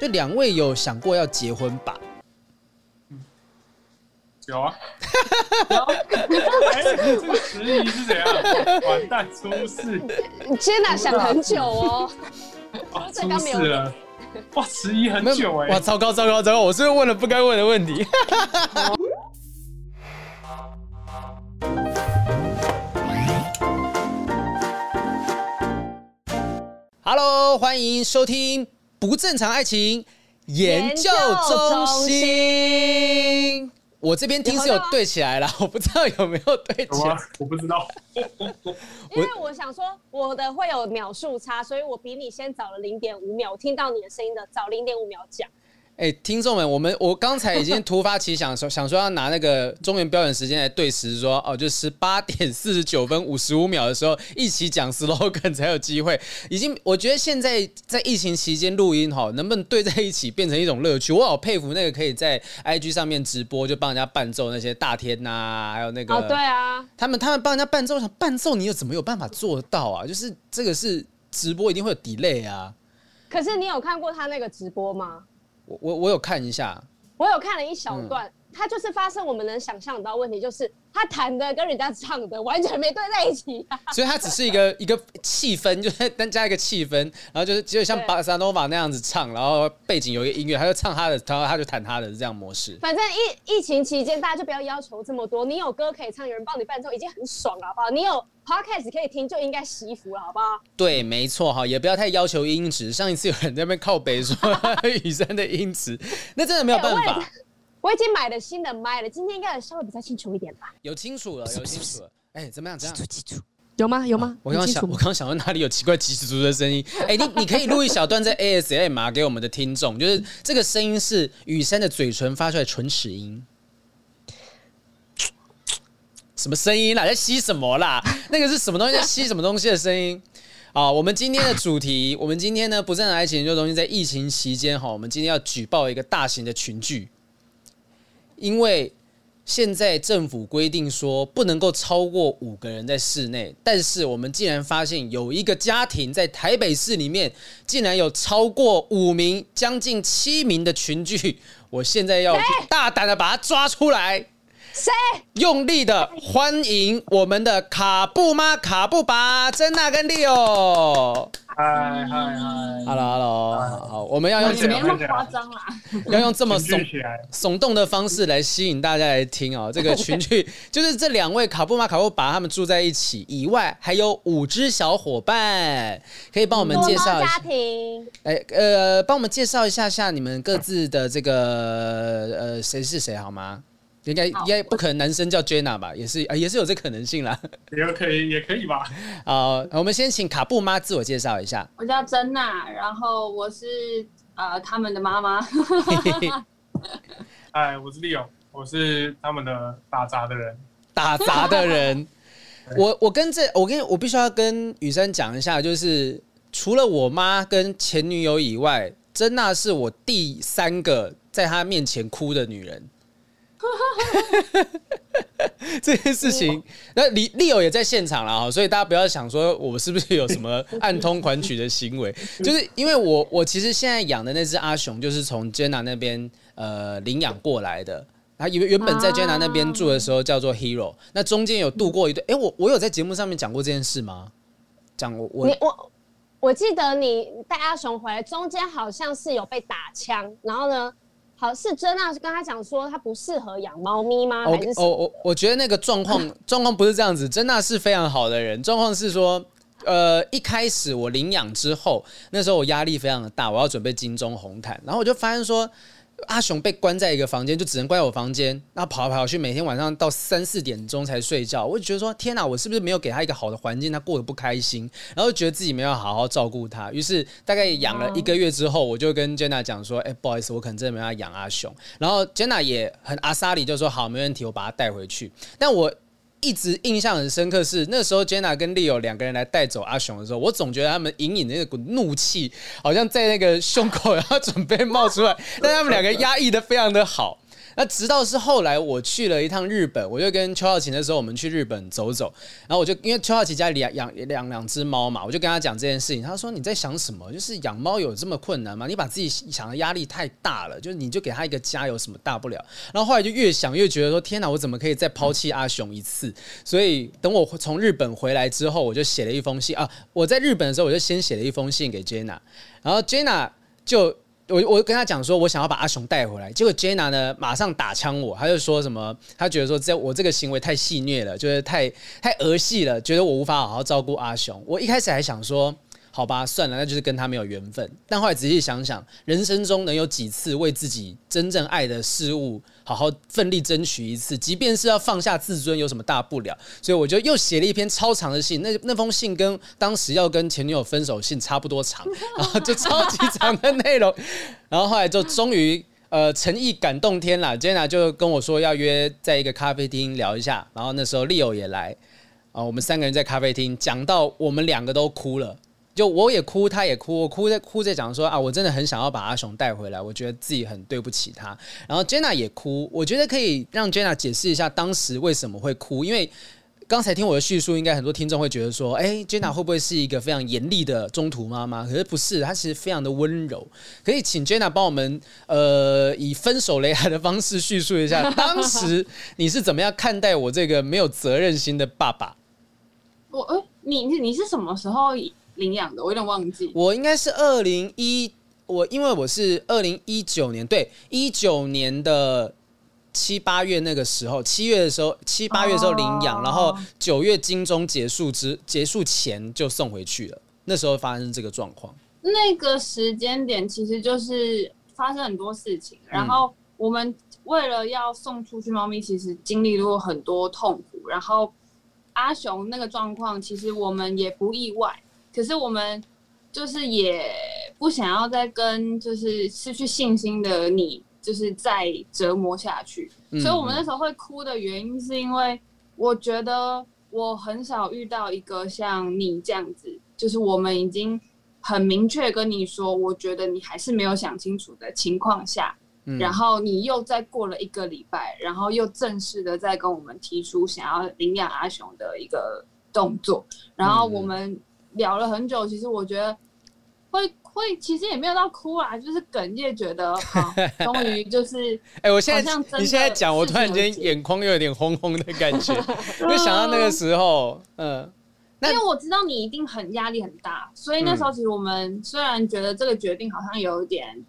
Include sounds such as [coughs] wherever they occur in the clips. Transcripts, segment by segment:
就两位有想过要结婚吧？有啊，有。[laughs] 哎，这个迟疑是怎样？完蛋，出事！你天哪，想很久哦。[laughs] 啊，出事了！[laughs] 哇，迟疑很久哎！哇，糟糕糟糕糟糕！我是不是问了不该问的问题。Hello，欢迎收听不正常爱情研究中心。我这边听是有对起来了，我不知道有没有对起来。我不知道，[laughs] 因为我想说我的会有秒数差，所以我比你先早了零点五秒，我听到你的声音的早零点五秒讲。哎、欸，听众们，我们我刚才已经突发奇想，说 [laughs] 想说要拿那个中原标准时间来对时说，说哦，就十八点四十九分五十五秒的时候一起讲 slogan 才有机会。已经，我觉得现在在疫情期间录音哈，能不能对在一起变成一种乐趣？我好佩服那个可以在 IG 上面直播就帮人家伴奏那些大天呐、啊，还有那个哦，对啊，他们他们帮人家伴奏，想伴奏你又怎么有办法做到啊？就是这个是直播一定会有 delay 啊。可是你有看过他那个直播吗？我我我有看一下，我有看了一小段，嗯、他就是发生我们能想象到的问题，就是他弹的跟人家唱的完全没对在一起，啊，所以他只是一个一个气氛，[laughs] 就是单加一个气氛，然后就是只有像巴萨诺瓦那样子唱，然后背景有一个音乐，他就唱他的，然后他就弹他的这样模式。反正疫疫情期间，大家就不要要求这么多，你有歌可以唱，有人帮你伴奏，已经很爽了，好不好？你有。Podcast 可以听就应该惜福了，好不好？对，没错哈，也不要太要求音质。上一次有人在那边靠北说 [laughs] 雨珊的音质，那真的没有办法。欸、我，已经买了新的麦了，今天应该稍微比较清楚一点吧？有清楚了，有清楚了。哎、欸，怎么样？怎样？记住，有吗？有吗？啊、我刚刚想，我刚刚想到哪里有奇怪急促的声音？[laughs] 哎、欸，你你可以录一小段在 ASMR 给我们的听众，就是这个声音是雨山的嘴唇发出来唇齿音。什么声音啦？在吸什么啦？[laughs] 那个是什么东西？在吸什么东西的声音？啊，我们今天的主题，我们今天呢，不正常爱情研究中心在疫情期间哈，我们今天要举报一个大型的群聚，因为现在政府规定说不能够超过五个人在室内，但是我们竟然发现有一个家庭在台北市里面竟然有超过五名、将近七名的群聚，我现在要大胆的把它抓出来。谁？用力的欢迎我们的卡布妈、卡布爸、珍娜跟利欧。嗨嗨嗨，Hello Hello，好，我们要用这么夸张啦，要用这么耸耸动的方式来吸引大家来听哦。[laughs] 这个群聚就是这两位卡布妈、卡布爸他们住在一起，以外还有五只小伙伴，可以帮我们介绍一下家庭。哎，呃，帮我们介绍一下下你们各自的这个呃谁是谁好吗？应该应该不可能，男生叫 Jenna 吧？也是啊，也是有这可能性啦。[laughs] 也可以，也可以吧。好，我们先请卡布妈自我介绍一下。我叫珍娜，然后我是呃他们的妈妈。[laughs] 哎，我是 Leo，我是他们的打杂的人。打杂的人，[laughs] 我我跟这我跟我必须要跟雨珊讲一下，就是除了我妈跟前女友以外，珍娜是我第三个在她面前哭的女人。[laughs] 这件事情，那李利友也在现场了哈，所以大家不要想说我是不是有什么暗通款曲的行为，[laughs] 就是因为我我其实现在养的那只阿雄就是从 Jenna 那边呃领养过来的，他原原本在 Jenna 那边住的时候叫做 Hero，那中间有度过一段，哎，我我有在节目上面讲过这件事吗？讲我我我我记得你带阿雄回来，中间好像是有被打枪，然后呢？好，是珍娜跟他讲说他不适合养猫咪吗？还是？哦，我我觉得那个状况 [laughs] 状况不是这样子，珍娜是非常好的人。状况是说，呃，一开始我领养之后，那时候我压力非常的大，我要准备金钟红毯，然后我就发现说。阿雄被关在一个房间，就只能关在我房间，然后跑来跑去，每天晚上到三四点钟才睡觉。我就觉得说，天哪，我是不是没有给他一个好的环境，他过得不开心，然后觉得自己没有好好照顾他。于是大概养了一个月之后，我就跟 Jenna 讲说，哎，不好意思，我可能真的没办法养阿雄。然后 Jenna 也很阿莎里，就说好，没问题，我把他带回去。但我。一直印象很深刻是那时候 Jenna 跟 Leo 两个人来带走阿雄的时候，我总觉得他们隐隐的那股怒气，好像在那个胸口要准备冒出来，但他们两个压抑的非常的好。那直到是后来我去了一趟日本，我就跟邱浩琴的时候，我们去日本走走，然后我就因为邱浩琴家里养养两两只猫嘛，我就跟他讲这件事情。他说：“你在想什么？就是养猫有这么困难吗？你把自己想的压力太大了，就是你就给他一个家，有什么大不了？”然后后来就越想越觉得说：“天哪，我怎么可以再抛弃阿雄一次？”所以等我从日本回来之后，我就写了一封信啊。我在日本的时候，我就先写了一封信给 Jenna，然后 Jenna 就。我我跟他讲说，我想要把阿雄带回来，结果 Jenna 呢马上打枪我，他就说什么，他觉得说这我这个行为太戏虐了，就是太太儿戏了，觉得我无法好好照顾阿雄。我一开始还想说。好吧，算了，那就是跟他没有缘分。但后来仔细想想，人生中能有几次为自己真正爱的事物好好奋力争取一次，即便是要放下自尊，有什么大不了？所以我就又写了一篇超长的信。那那封信跟当时要跟前女友分手信差不多长，然后就超级长的内容。然后后来就终于呃诚意感动天了，Jenna 就跟我说要约在一个咖啡厅聊一下。然后那时候 Leo 也来啊，我们三个人在咖啡厅讲到我们两个都哭了。就我也哭，他也哭，我哭在哭在讲说啊，我真的很想要把阿雄带回来，我觉得自己很对不起他。然后 Jenna 也哭，我觉得可以让 Jenna 解释一下当时为什么会哭，因为刚才听我的叙述，应该很多听众会觉得说，哎，Jenna 会不会是一个非常严厉的中途妈妈？可是不是，她其实非常的温柔。可以请 Jenna 帮我们呃以分手雷还的方式叙述一下，当时你是怎么样看待我这个没有责任心的爸爸？我呃，你你是什么时候？领养的，我有点忘记。我应该是二零一，我因为我是二零一九年，对，一九年的七八月那个时候，七月的时候，七八月的时候领养，哦、然后九月金钟结束之结束前就送回去了。那时候发生这个状况，那个时间点其实就是发生很多事情，然后我们为了要送出去猫咪，其实经历过很多痛苦。然后阿雄那个状况，其实我们也不意外。可是我们就是也不想要再跟就是失去信心的你，就是再折磨下去。嗯。所以，我们那时候会哭的原因，是因为我觉得我很少遇到一个像你这样子，就是我们已经很明确跟你说，我觉得你还是没有想清楚的情况下，嗯，然后你又再过了一个礼拜，然后又正式的再跟我们提出想要领养阿雄的一个动作，然后我们。聊了很久，其实我觉得会会，其实也没有到哭啊，就是哽咽，觉得好，[laughs] 终于就是，哎、欸，我现在你现在讲，我突然间眼眶又有点红红的感觉，[laughs] 就想到那个时候，嗯，因为我知道你一定很压力很大，所以那时候其实我们虽然觉得这个决定好像有点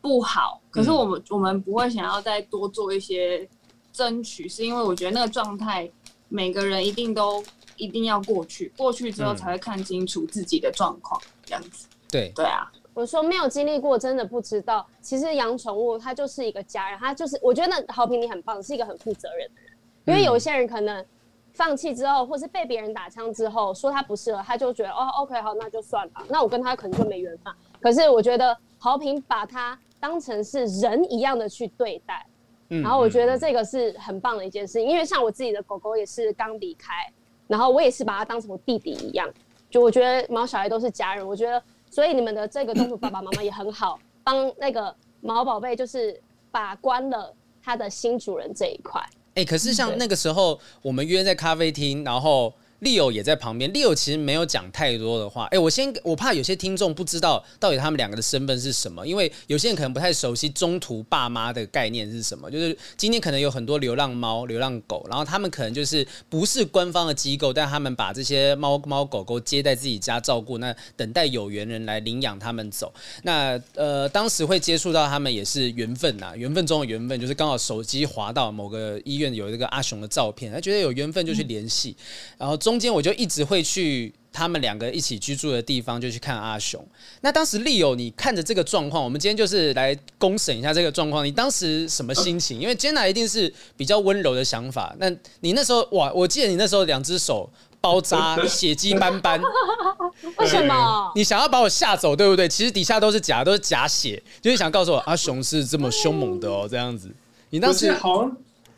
不好，可是我们、嗯、我们不会想要再多做一些争取，是因为我觉得那个状态，每个人一定都。一定要过去，过去之后才会看清楚自己的状况，嗯，这样子。对对啊，我说没有经历过，真的不知道。其实养宠物它就是一个家人，它就是我觉得好评你很棒，是一个很负责任的人。因为有些人可能放弃之后，或是被别人打枪之后，说他不适合，他就觉得哦，OK，好，那就算了，那我跟他可能就没缘分。可是我觉得好评把他当成是人一样的去对待，嗯，然后我觉得这个是很棒的一件事，因为像我自己的狗狗也是刚离开。然后我也是把他当成我弟弟一样，就我觉得毛小孩都是家人，我觉得所以你们的这个中途爸爸妈妈也很好，帮那个毛宝贝就是把关了他的新主人这一块。哎、欸，可是像那个时候我们约在咖啡厅，然后。Leo 也在旁边，Leo 其实没有讲太多的话。哎，我先，我怕有些听众不知道到底他们两个的身份是什么，因为有些人可能不太熟悉中途爸妈的概念是什么。就是今天可能有很多流浪猫、流浪狗，然后他们可能就是不是官方的机构，但他们把这些猫猫狗狗接在自己家照顾，那等待有缘人来领养他们走。那呃，当时会接触到他们也是缘分呐，缘分中的缘分，就是刚好手机滑到某个医院有一个阿雄的照片，他觉得有缘分就去联系，然后中。中间我就一直会去他们两个一起居住的地方，就去看阿雄。那当时 Leo，你看着这个状况，我们今天就是来公审一下这个状况。你当时什么心情？因为 Jenna 一定是比较温柔的想法。那你那时候哇，我记得你那时候两只手包扎，血迹斑斑。为什么？你想要把我吓走，对不对？其实底下都是假，都是假血，就是想告诉我阿雄是这么凶猛的哦，这样子。你当时好，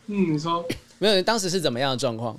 嗯，你说没有？你当时是怎么样的状况？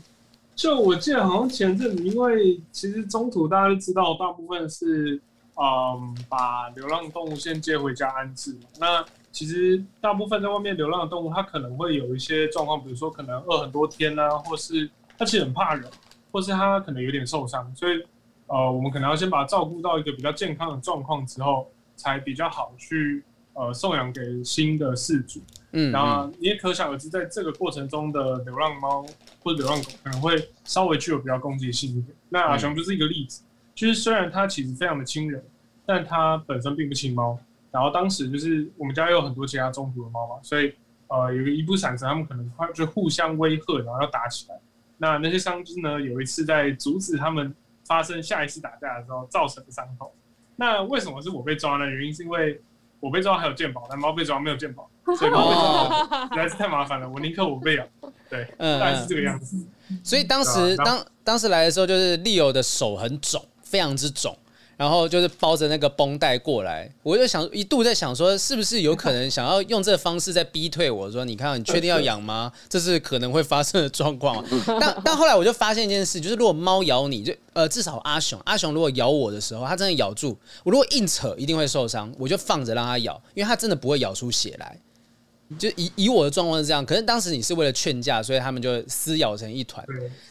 就我记得好像前阵子，因为其实中途大家都知道，大部分是嗯把流浪动物先接回家安置。那其实大部分在外面流浪的动物，它可能会有一些状况，比如说可能饿很多天啊，或是它其实很怕人，或是它可能有点受伤，所以呃，我们可能要先把它照顾到一个比较健康的状况之后，才比较好去呃送养给新的饲主。嗯，然后你也可想而知，在这个过程中的流浪猫或者流浪狗可能会稍微具有比较攻击性一点。那阿雄就是一个例子，就是虽然它其实非常的亲人，但它本身并不亲猫。然后当时就是我们家有很多其他中途的猫嘛，所以呃有个一不闪神，他们可能快就互相威吓，然后要打起来。那那些伤兵呢，有一次在阻止他们发生下一次打架的时候造成的伤口。那为什么是我被抓呢？原因是因为我被抓还有鉴宝，但猫被抓没有鉴宝。[laughs] 所以猫被抓实在是太麻烦了，我宁可我被咬。对，嗯，大概是这个样子。所以当时当当时来的时候，就是利友的手很肿，非常之肿。然后就是包着那个绷带过来，我就想一度在想说，是不是有可能想要用这个方式在逼退我说，你看你确定要养吗？这是可能会发生的状况。但 [laughs] 但后来我就发现一件事，就是如果猫咬你就呃至少阿雄阿雄如果咬我的时候，它真的咬住我，如果硬扯一定会受伤，我就放着让它咬，因为它真的不会咬出血来。就以以我的状况是这样，可是当时你是为了劝架，所以他们就撕咬成一团。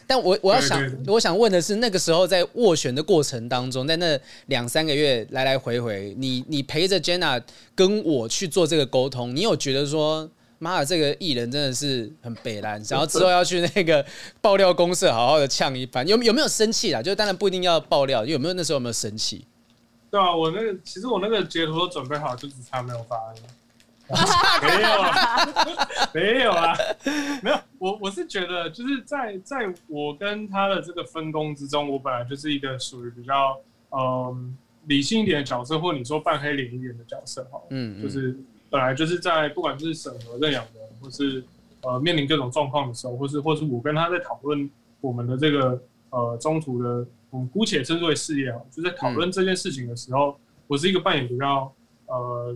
但我我要想，我想问的是，那个时候在斡旋的过程当中，在那两三个月来来回回，你你陪着 Jenna 跟我去做这个沟通，你有觉得说，妈的，这个艺人真的是很北烂，然后之后要去那个爆料公社好好的呛一番，有有没有生气啦？就当然不一定要爆料，有没有那时候有没有生气？对啊，我那个其实我那个截图都准备好，就只差没有发。[laughs] 没有啊，没有啊，[laughs] 没有。我我是觉得，就是在在我跟他的这个分工之中，我本来就是一个属于比较嗯、呃、理性一点的角色，或你说半黑脸一点的角色哈。嗯，就是本来就是在不管是审核认养的，或是呃面临各种状况的时候，或是或是我跟他在讨论我们的这个呃中途的，我们姑且称之为事业哈，就在讨论这件事情的时候，嗯、我是一个扮演比较呃。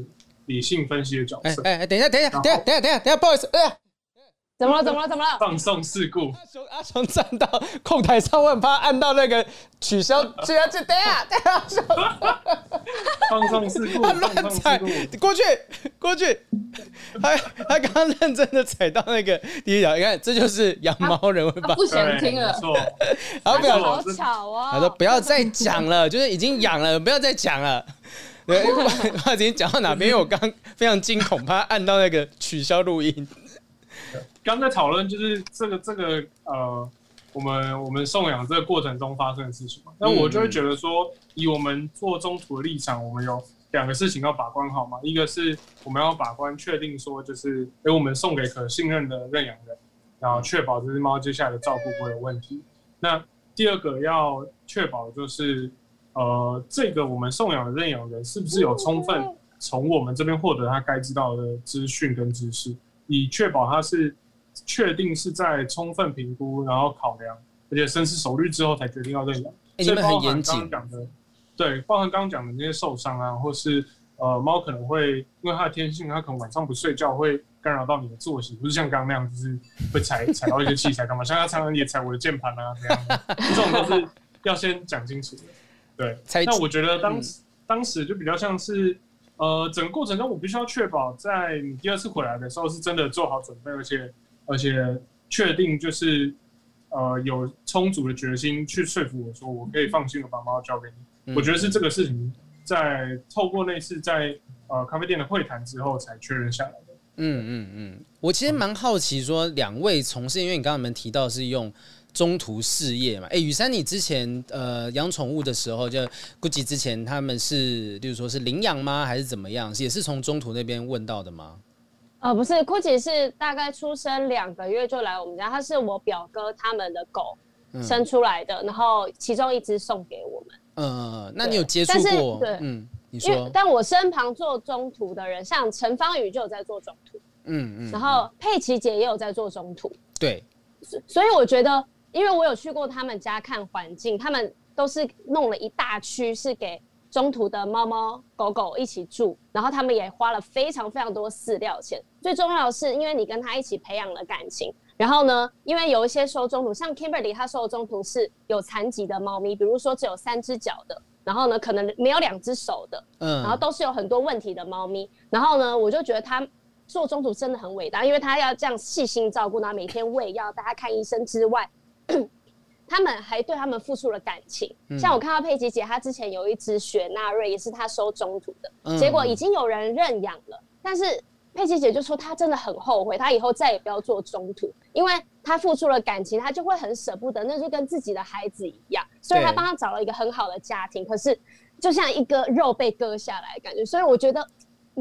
理性分析的角色。哎哎，等一下，等一下，等一下，等一下，等一下，不好意思，哎呀，怎么了？怎么了？怎么了？放送事故。阿雄，阿雄站到控台上，我很怕按到那个取消，[laughs] 取消，等一下，等一下，放送事故，[laughs] 他乱踩，过去，过去。他他刚刚认真的踩到那个第一条，你看，这就是养猫人会把不想听了。好，不要，好巧啊！他说不要再讲了，就是已经养了，不要再讲了。对，他今天讲到哪边？我刚非常惊恐，怕按到那个取消录音。刚在讨论就是这个这个呃，我们我们送养这个过程中发生的事情嘛。那我就会觉得说，以我们做中途的立场，我们有两个事情要把关好嘛。一个是我们要把关确定说，就是给我们送给可信任的认养人，然后确保这只猫接下来的照顾不会有问题。那第二个要确保就是。呃，这个我们送养的认养人是不是有充分从我们这边获得他该知道的资讯跟知识，以确保他是确定是在充分评估，然后考量，而且深思熟虑之后才决定要认养。欸、你们很严谨。讲的，对，包含刚刚讲的那些受伤啊，或是呃猫可能会因为它的天性，它可能晚上不睡觉会干扰到你的作息，不是像刚刚那样，就是会踩 [laughs] 踩到一些器材干嘛？像它常常也踩我的键盘啊这样，这种都是要先讲清楚的。对，那我觉得当时、嗯、当时就比较像是，呃，整个过程中我必须要确保在你第二次回来的时候是真的做好准备，而且而且确定就是呃有充足的决心去说服我说我可以放心的把猫交给你。嗯、我觉得是这个事情在透过那次在呃咖啡店的会谈之后才确认下来的。嗯嗯嗯，我其实蛮好奇说两位从事，因为你刚刚你们提到是用。中途事业嘛，哎、欸，宇珊，你之前呃养宠物的时候，就估计之前他们是，例如说是领养吗，还是怎么样？也是从中途那边问到的吗？呃，不是，Gucci 是大概出生两个月就来我们家，他是我表哥他们的狗生出来的，嗯、然后其中一只送给我们。嗯，那你有接触过？对，嗯，你说。但我身旁做中途的人，像陈芳宇就有在做中途，嗯嗯，然后佩奇姐也有在做中途，对，所以我觉得。因为我有去过他们家看环境，他们都是弄了一大区是给中途的猫猫狗狗一起住，然后他们也花了非常非常多饲料钱。最重要的是，因为你跟他一起培养了感情，然后呢，因为有一些收中途，像 Kimberly 他收的中途是有残疾的猫咪，比如说只有三只脚的。然后呢，可能没有两只手的，嗯，然后都是有很多问题的猫咪。然后呢，我就觉得他做中途真的很伟大，因为他要这样细心照顾，然后每天喂药、带他看医生之外，[clears throat] 他们还对他们付出了感情。嗯、像我看到佩奇姐，她之前有一只雪纳瑞，也是她收中途的，嗯、结果已经有人认养了，但是。佩奇姐就说她真的很后悔，她以后再也不要做中途，因为她付出了感情，她就会很舍不得，那就跟自己的孩子一样。所以她帮她找了一个很好的家庭，可是就像一个肉被割下来的感觉。所以我觉得。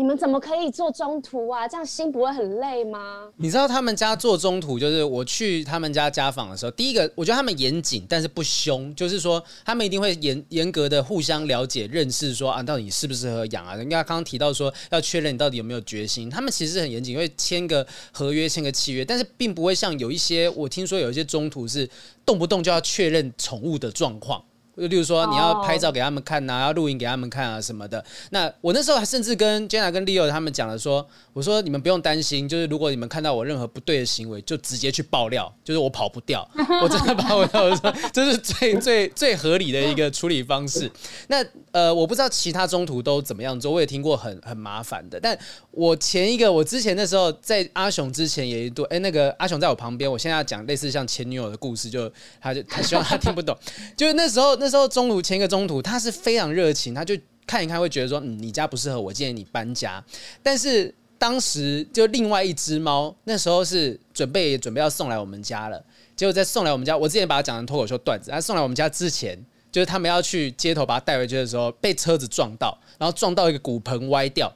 你们怎么可以做中途啊？这样心不会很累吗？你知道他们家做中途，就是我去他们家家访的时候，第一个我觉得他们严谨，但是不凶，就是说他们一定会严严格的互相了解、认识，说啊，到底适不适合养啊？人家刚刚提到说要确认你到底有没有决心，他们其实很严谨，因为签个合约、签个契约，但是并不会像有一些我听说有一些中途是动不动就要确认宠物的状况。就例如说，你要拍照给他们看呐、啊，要录影给他们看啊什么的。那我那时候还甚至跟 Jenna 跟 Leo 他们讲了说，我说你们不用担心，就是如果你们看到我任何不对的行为，就直接去爆料，就是我跑不掉，[laughs] 我真的跑不掉。我说这是最最最合理的一个处理方式。那呃，我不知道其他中途都怎么样做，我也听过很很麻烦的。但我前一个，我之前那时候在阿雄之前也一度，哎，那个阿雄在我旁边，我现在要讲类似像前女友的故事，就他就他希望他听不懂，[laughs] 就是那时候那。时候中途前一个中途，他是非常热情，他就看一看会觉得说，嗯，你家不适合我，建议你搬家。但是当时就另外一只猫，那时候是准备准备要送来我们家了。结果在送来我们家，我之前把它讲成脱口秀段子。他送来我们家之前，就是他们要去街头把它带回去的时候，被车子撞到，然后撞到一个骨盆歪掉。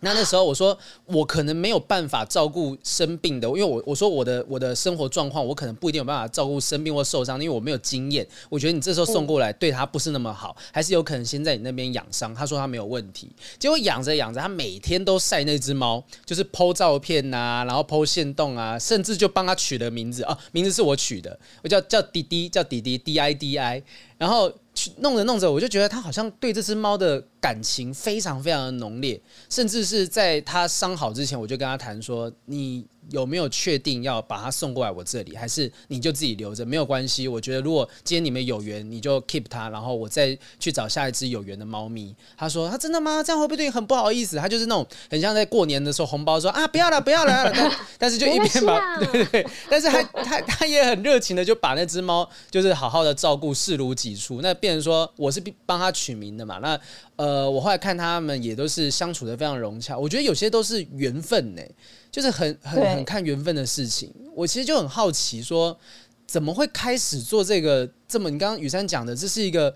那那时候我说我可能没有办法照顾生病的，因为我我说我的我的生活状况，我可能不一定有办法照顾生病或受伤，因为我没有经验。我觉得你这时候送过来对他不是那么好，还是有可能先在你那边养伤。他说他没有问题，结果养着养着，他每天都晒那只猫，就是 po 照片呐、啊，然后 po 限动啊，甚至就帮他取了名字啊，名字是我取的，我叫叫滴滴，叫滴滴 D I D I，然后。弄着弄着，我就觉得他好像对这只猫的感情非常非常的浓烈，甚至是在他伤好之前，我就跟他谈说你。有没有确定要把它送过来我这里，还是你就自己留着？没有关系，我觉得如果今天你们有缘，你就 keep 它，然后我再去找下一只有缘的猫咪。他说：“他真的吗？这样会不会对你很不好意思？”他就是那种很像在过年的时候红包说啊不要了不要了，但 [laughs] 但是就一边把 [laughs] 对对对，但是他他他也很热情的就把那只猫就是好好的照顾视如己出。那变成说我是帮他取名的嘛？那呃我后来看他们也都是相处的非常融洽，我觉得有些都是缘分呢。就是很很很看缘分的事情，我其实就很好奇，说怎么会开始做这个这么？你刚刚雨珊讲的，这是一个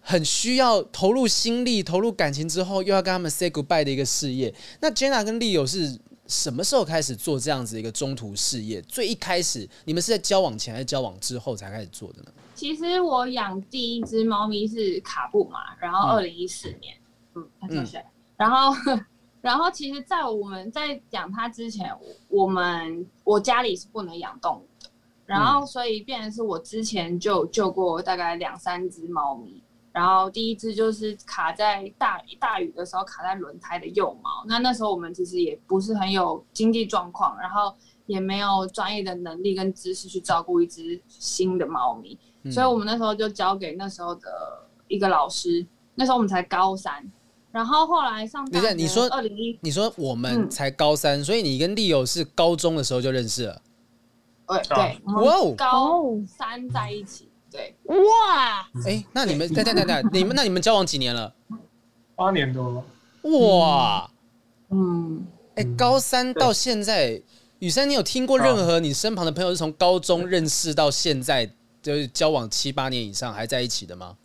很需要投入心力、投入感情之后，又要跟他们 say goodbye 的一个事业。那 Jenna 跟 Leo 是什么时候开始做这样子一个中途事业？最一开始，你们是在交往前还是交往之后才开始做的呢？其实我养第一只猫咪是卡布嘛，然后二零一四年，嗯，它跳下来，然后。然后其实，在我们在养它之前，我们我家里是不能养动物的。然后，所以变成是我之前就救过大概两三只猫咪。然后第一只就是卡在大大雨的时候卡在轮胎的幼猫。那那时候我们其实也不是很有经济状况，然后也没有专业的能力跟知识去照顾一只新的猫咪。所以我们那时候就交给那时候的一个老师。那时候我们才高三。然后后来上大学，你说二零一，你说我们才高三，嗯、所以你跟 Leo 是高中的时候就认识了。对对，哇，高三在一起，对，哇，哎，那你们，等等等等，你们那你们交往几年了？八年多了。哇，嗯，哎，高三到现在，雨珊，你有听过任何你身旁的朋友是从高中认识到现在，就是交往七八年以上还在一起的吗？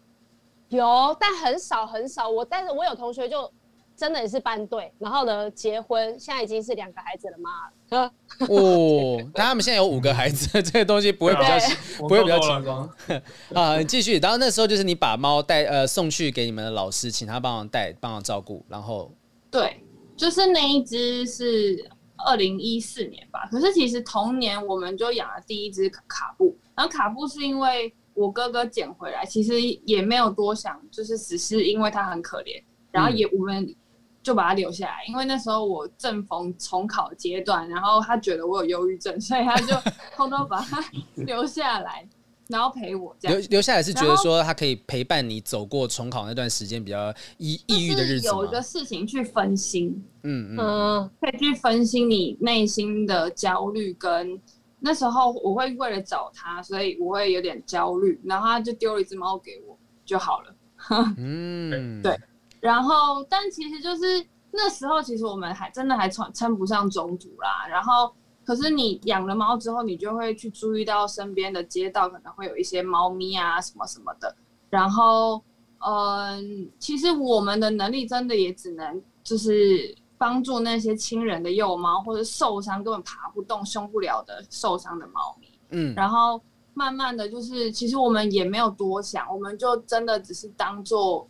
有，但很少很少。我但是我有同学就真的也是班对，然后呢结婚，现在已经是两个孩子的妈了。[laughs] 哦，但他们现在有五个孩子，这个东西不会比较对不会比较轻松 [laughs] 啊。你继续，然后那时候就是你把猫带呃送去给你们的老师，请他帮忙带帮忙照顾，然后对，就是那一只是二零一四年吧。可是其实同年我们就养了第一只卡布，然后卡布是因为。我哥哥捡回来，其实也没有多想，就是只是因为他很可怜，然后也我们就把他留下来。因为那时候我正逢重考阶段，然后他觉得我有忧郁症，所以他就 [laughs] 偷偷把他留下来。然后陪我这样。留留下来是觉得说他可以陪伴你走过重考那段时间比较抑抑郁的日子吗？有一个事情去分心，嗯嗯，嗯，可以去分心你内心的焦虑跟。那时候我会为了找他，所以我会有点焦虑，然后他就丢了一只猫给我就好了。[laughs] 嗯，对。然后，但其实就是那时候，其实我们还真的还称称不上中途啦。然后，可是你养了猫之后，你就会去注意到身边的街道可能会有一些猫咪啊什么什么的。然后，嗯，其实我们的能力真的也只能就是。帮助那些亲人的幼猫，或者受伤根本爬不动、凶不了的受伤的猫咪。嗯，然后慢慢的就是，其实我们也没有多想，我们就真的只是当做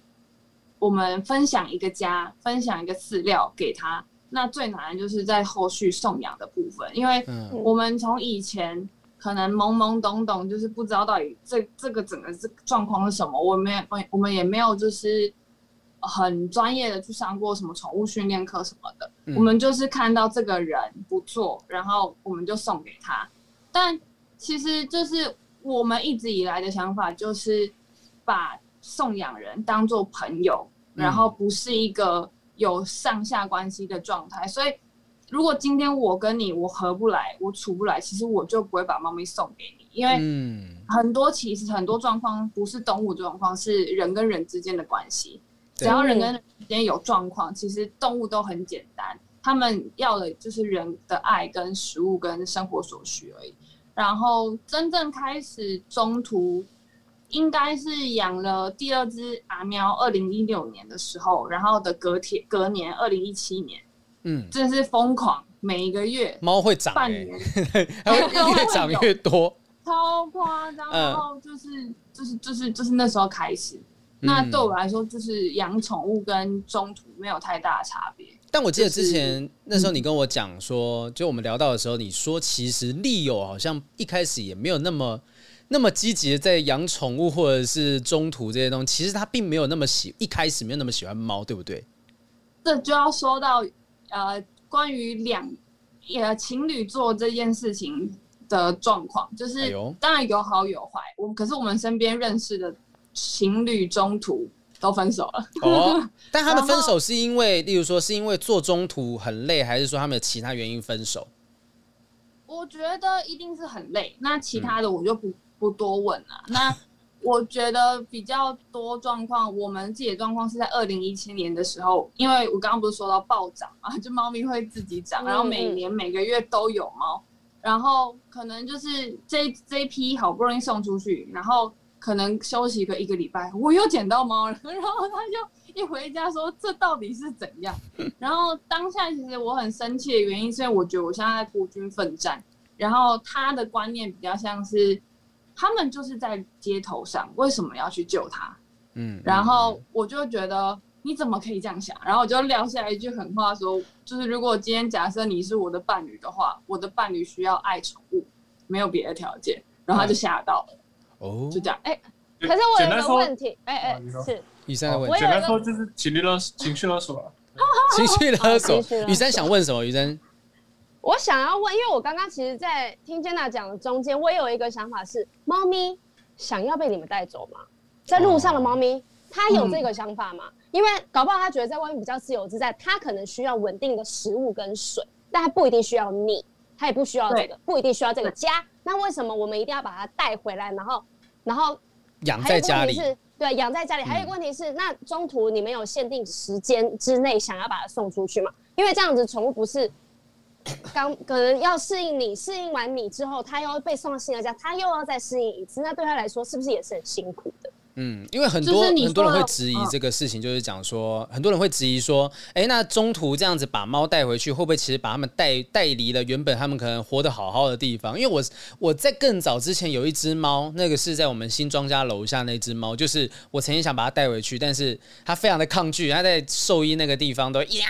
我们分享一个家，分享一个饲料给他。那最难的就是在后续送养的部分，因为我们从以前可能懵懵懂懂，就是不知道到底这这个整个这状况是什么，我们也我们也没有就是。很专业的去上过什么宠物训练课什么的，嗯，我们就是看到这个人不错，然后我们就送给他。但其实就是我们一直以来的想法，就是把送养人当做朋友，然后不是一个有上下关系的状态。所以，如果今天我跟你我合不来，我处不来，其实我就不会把猫咪送给你，因为很多其实很多状况不是动物状况，是人跟人之间的关系。只要人跟人之间有状况，其实动物都很简单，他们要的就是人的爱跟食物跟生活所需而已。然后真正开始中途，应该是养了第二只阿喵，二零一六年的时候，然后的隔天隔年二零一七年，嗯，真是疯狂，每一个月猫会长、欸，半年。[laughs] 它会越长越多，[laughs] 超夸张。然后就是、嗯、就是就是就是那时候开始。那对我来说，就是养宠物跟中途没有太大的差别。但我记得之前、就是、那时候你跟我讲说，就我们聊到的时候，你说其实利友好像一开始也没有那么那么积极的在养宠物或者是中途这些东西。其实他并没有那么喜，一开始没有那么喜欢猫，对不对？这就要说到呃，关于两呃情侣做这件事情的状况，就是当然有好有坏。我可是我们身边认识的。情侣中途都分手了哦，[laughs] 但他们分手是因为，例如说是因为做中途很累，还是说他们有其他原因分手？我觉得一定是很累，那其他的我就不不多问啊。那我觉得比较多状况，我们自己的状况是在二零一七年的时候，因为我刚刚不是说到暴涨嘛，就猫咪会自己长，然后每年每个月都有猫，然后可能就是这这一批好不容易送出去，然后。可能休息个一个礼拜，我又捡到猫了，[laughs] 然后他就一回家说：“这到底是怎样？[laughs] ”然后当下其实我很生气的原因，是因为我觉得我现在在孤军奋战，然后他的观念比较像是他们就是在街头上，为什么要去救他？嗯，然后我就觉得你怎么可以这样想？然后我就撂下一句狠话说：“就是如果今天假设你是我的伴侣的话，我的伴侣需要爱宠物，没有别的条件。”然后他就吓到了。哦，就这样。哎、欸，可是我有一个问题，哎哎、欸欸，是雨珊的问题。简单说就是情绪勒情绪勒索了。情绪勒索。雨珊想问什么？雨珊，我想要问，因为我刚刚其实，在听 Jenna 讲的中间，我也有一个想法是：猫咪想要被你们带走吗？在路上的猫咪，它有这个想法吗？嗯、因为搞不好它觉得在外面比较自由自在，它可能需要稳定的食物跟水，但它不一定需要你，它也不需要这个，不一定需要这个家。那为什么我们一定要把它带回来，然后？然后养在家里，对，养在家里。还有一个问题是，嗯、那中途你们有限定时间之内想要把它送出去吗？因为这样子宠物不是刚可能要适应你，适应完你之后，他又被送到新的家，他又要再适应一次，那对他来说是不是也是很辛苦的？嗯，因为很多很多人会质疑这个事情，就是讲说，很多人会质疑说，哎，那中途这样子把猫带回去，会不会其实把他们带带离了原本他们可能活得好好的地方？因为我我在更早之前有一只猫，那个是在我们新庄家楼下那只猫，就是我曾经想把它带回去，但是它非常的抗拒，它在兽医那个地方都呀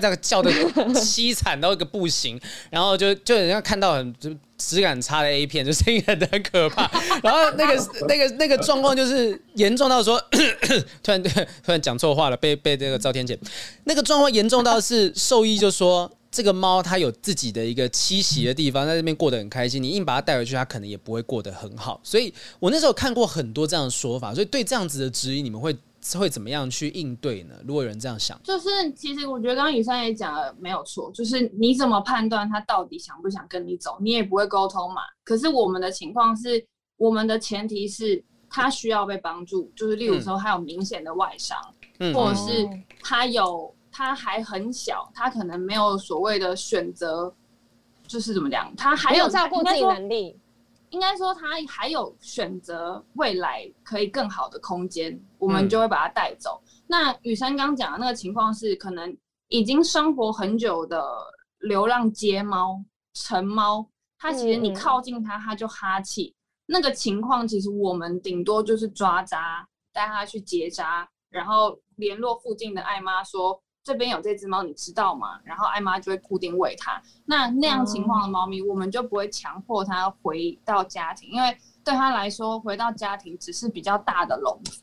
这个叫的凄惨到一个不行，然后就就人家看到很就。质感差的 A 片，[laughs] 就声音很很可怕。[laughs] 然后那个那个那个状况就是严重到说，[coughs] 突然 [coughs] 突然讲错话了，被被这个赵天姐。那个状况严重到是兽医就说，这个猫它有自己的一个栖息的地方，在这边过得很开心。你硬把它带回去，它可能也不会过得很好。所以我那时候看过很多这样的说法，所以对这样子的质疑，你们会会怎么样去应对呢？如果有人这样想，就是其实我觉得刚刚雨珊也讲了没有错，就是你怎么判断他到底想不想跟你走，你也不会沟通嘛。可是我们的情况是，我们的前提是他需要被帮助，就是例如说他有明显的外伤，嗯、或者是他有。他还很小，他可能没有所谓的选择，就是怎么讲，他还有照顾自己能力。应该说他还有选择未来可以更好的空间，我们就会把它带走。嗯、那雨珊刚讲的那个情况是，可能已经生活很久的流浪街猫、成猫，它其实你靠近它，它就哈气。嗯、那个情况其实我们顶多就是抓扎，带它去结扎，然后联络附近的爱妈说。这边有这只猫，你知道吗？然后艾妈就会固定喂它。那那样情况的猫咪，我们就不会强迫它回到家庭，因为对它来说，回到家庭只是比较大的笼子。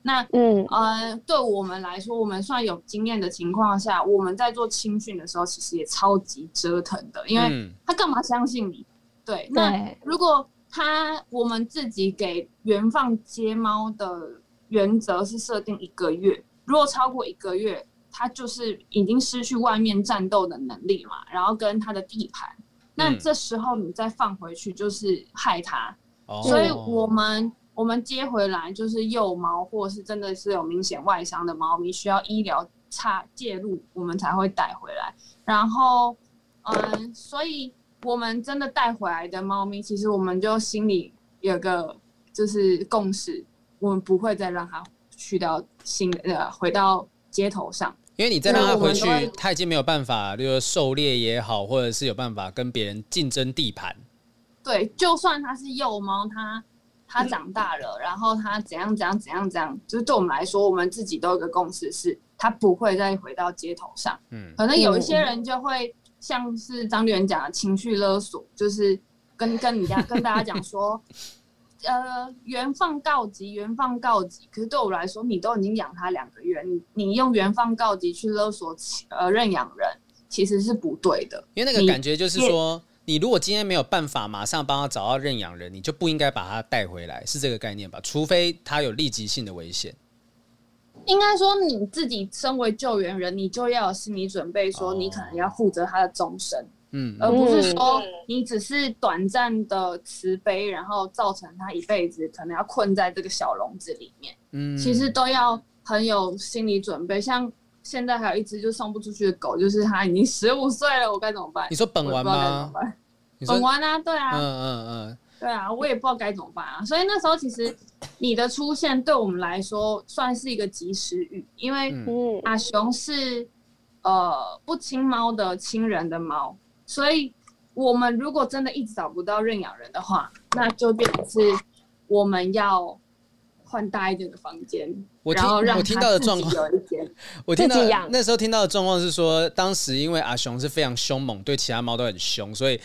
那嗯呃，对我们来说，我们算有经验的情况下，我们在做青训的时候，其实也超级折腾的，因为它干嘛相信你？对，那如果它我们自己给原放接猫的原则是设定一个月，如果超过一个月。他就是已经失去外面战斗的能力嘛，然后跟他的地盘，那这时候你再放回去就是害他，嗯、所以我们我们接回来就是幼猫或是真的是有明显外伤的猫咪，需要医疗差介入，我们才会带回来。然后，嗯，所以我们真的带回来的猫咪，其实我们就心里有个就是共识，我们不会再让它去到新的呃回到。街头上，因为你再让他回去，他已经没有办法，就是狩猎也好，或者是有办法跟别人竞争地盘。对，就算他是幼猫，他他长大了，嗯、[laughs] 然后他怎样怎样怎样怎样，就是对我们来说，我们自己都有个共识，是他不会再回到街头上。嗯，可能有一些人就会像是张丽媛讲的情绪勒索，就是跟跟你家跟大家讲说。[laughs] 呃，原放告急，原放告急。可是对我来说，你都已经养它两个月，你你用原放告急去勒索呃认养人，其实是不对的。因为那个感觉就是说，你，你如果今天没有办法马上帮他找到认养人，你就不应该把他带回来，是这个概念吧？除非他有立即性的危险。应该说，你自己身为救援人，你就要有心理准备，说你可能要负责他的终身。哦嗯，而不是说你只是短暂的慈悲，然后造成他一辈子可能要困在这个小笼子里面。嗯，其实都要很有心理准备。像现在还有一只就送不出去的狗，就是它已经十五岁了，我该怎么办？你说本丸吗？本丸啊，对啊，嗯嗯嗯，对啊，我也不知道该怎么办啊。所以那时候其实你的出现对我们来说算是一个及时雨，因为阿雄是呃不亲猫的亲人的猫。所以，我们如果真的一直找不到认养人的话，那就变成是我们要换大一点的房间。我听我听到的状况，[laughs] 我听到那时候听到的状况是说，当时因为阿雄是非常凶猛，对其他猫都很凶，所以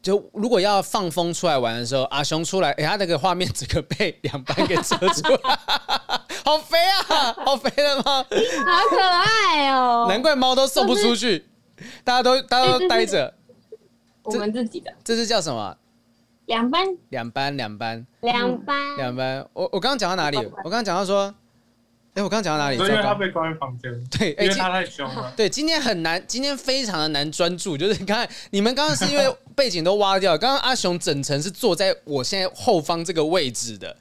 就如果要放风出来玩的时候，阿雄出来，哎、欸，他那个画面整个被两班给遮住了，[laughs] 好肥啊，好肥的猫，好可爱哦，难怪猫都送不出去，大家都大家都待着。我们自己的这是叫什么？两班，两班，两班，两班，两班。我我刚刚讲到哪里？我刚刚讲到说，哎，我刚刚讲到哪里？因为他被关在房间。[laughs] 对，因为他太凶了。[laughs] 对，今天很难，今天非常的难专注。就是你看，你们刚刚是因为 [laughs] 背景都挖掉，刚刚阿雄整层是坐在我现在后方这个位置的，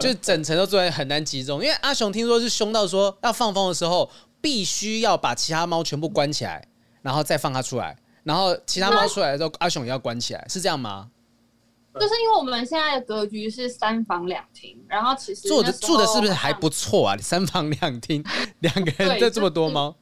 就整层都坐在很难集中。因为阿雄听说是凶到说要放风的时候，必须要把其他猫全部关起来，然后再放它出来。然后其他猫出来的时候，阿雄也要关起来，是这样吗？就是因为我们现在的格局是三房两厅，然后其实住的住的是不是还不错啊？[laughs] 三房两厅，[laughs] 两个人就这么多猫，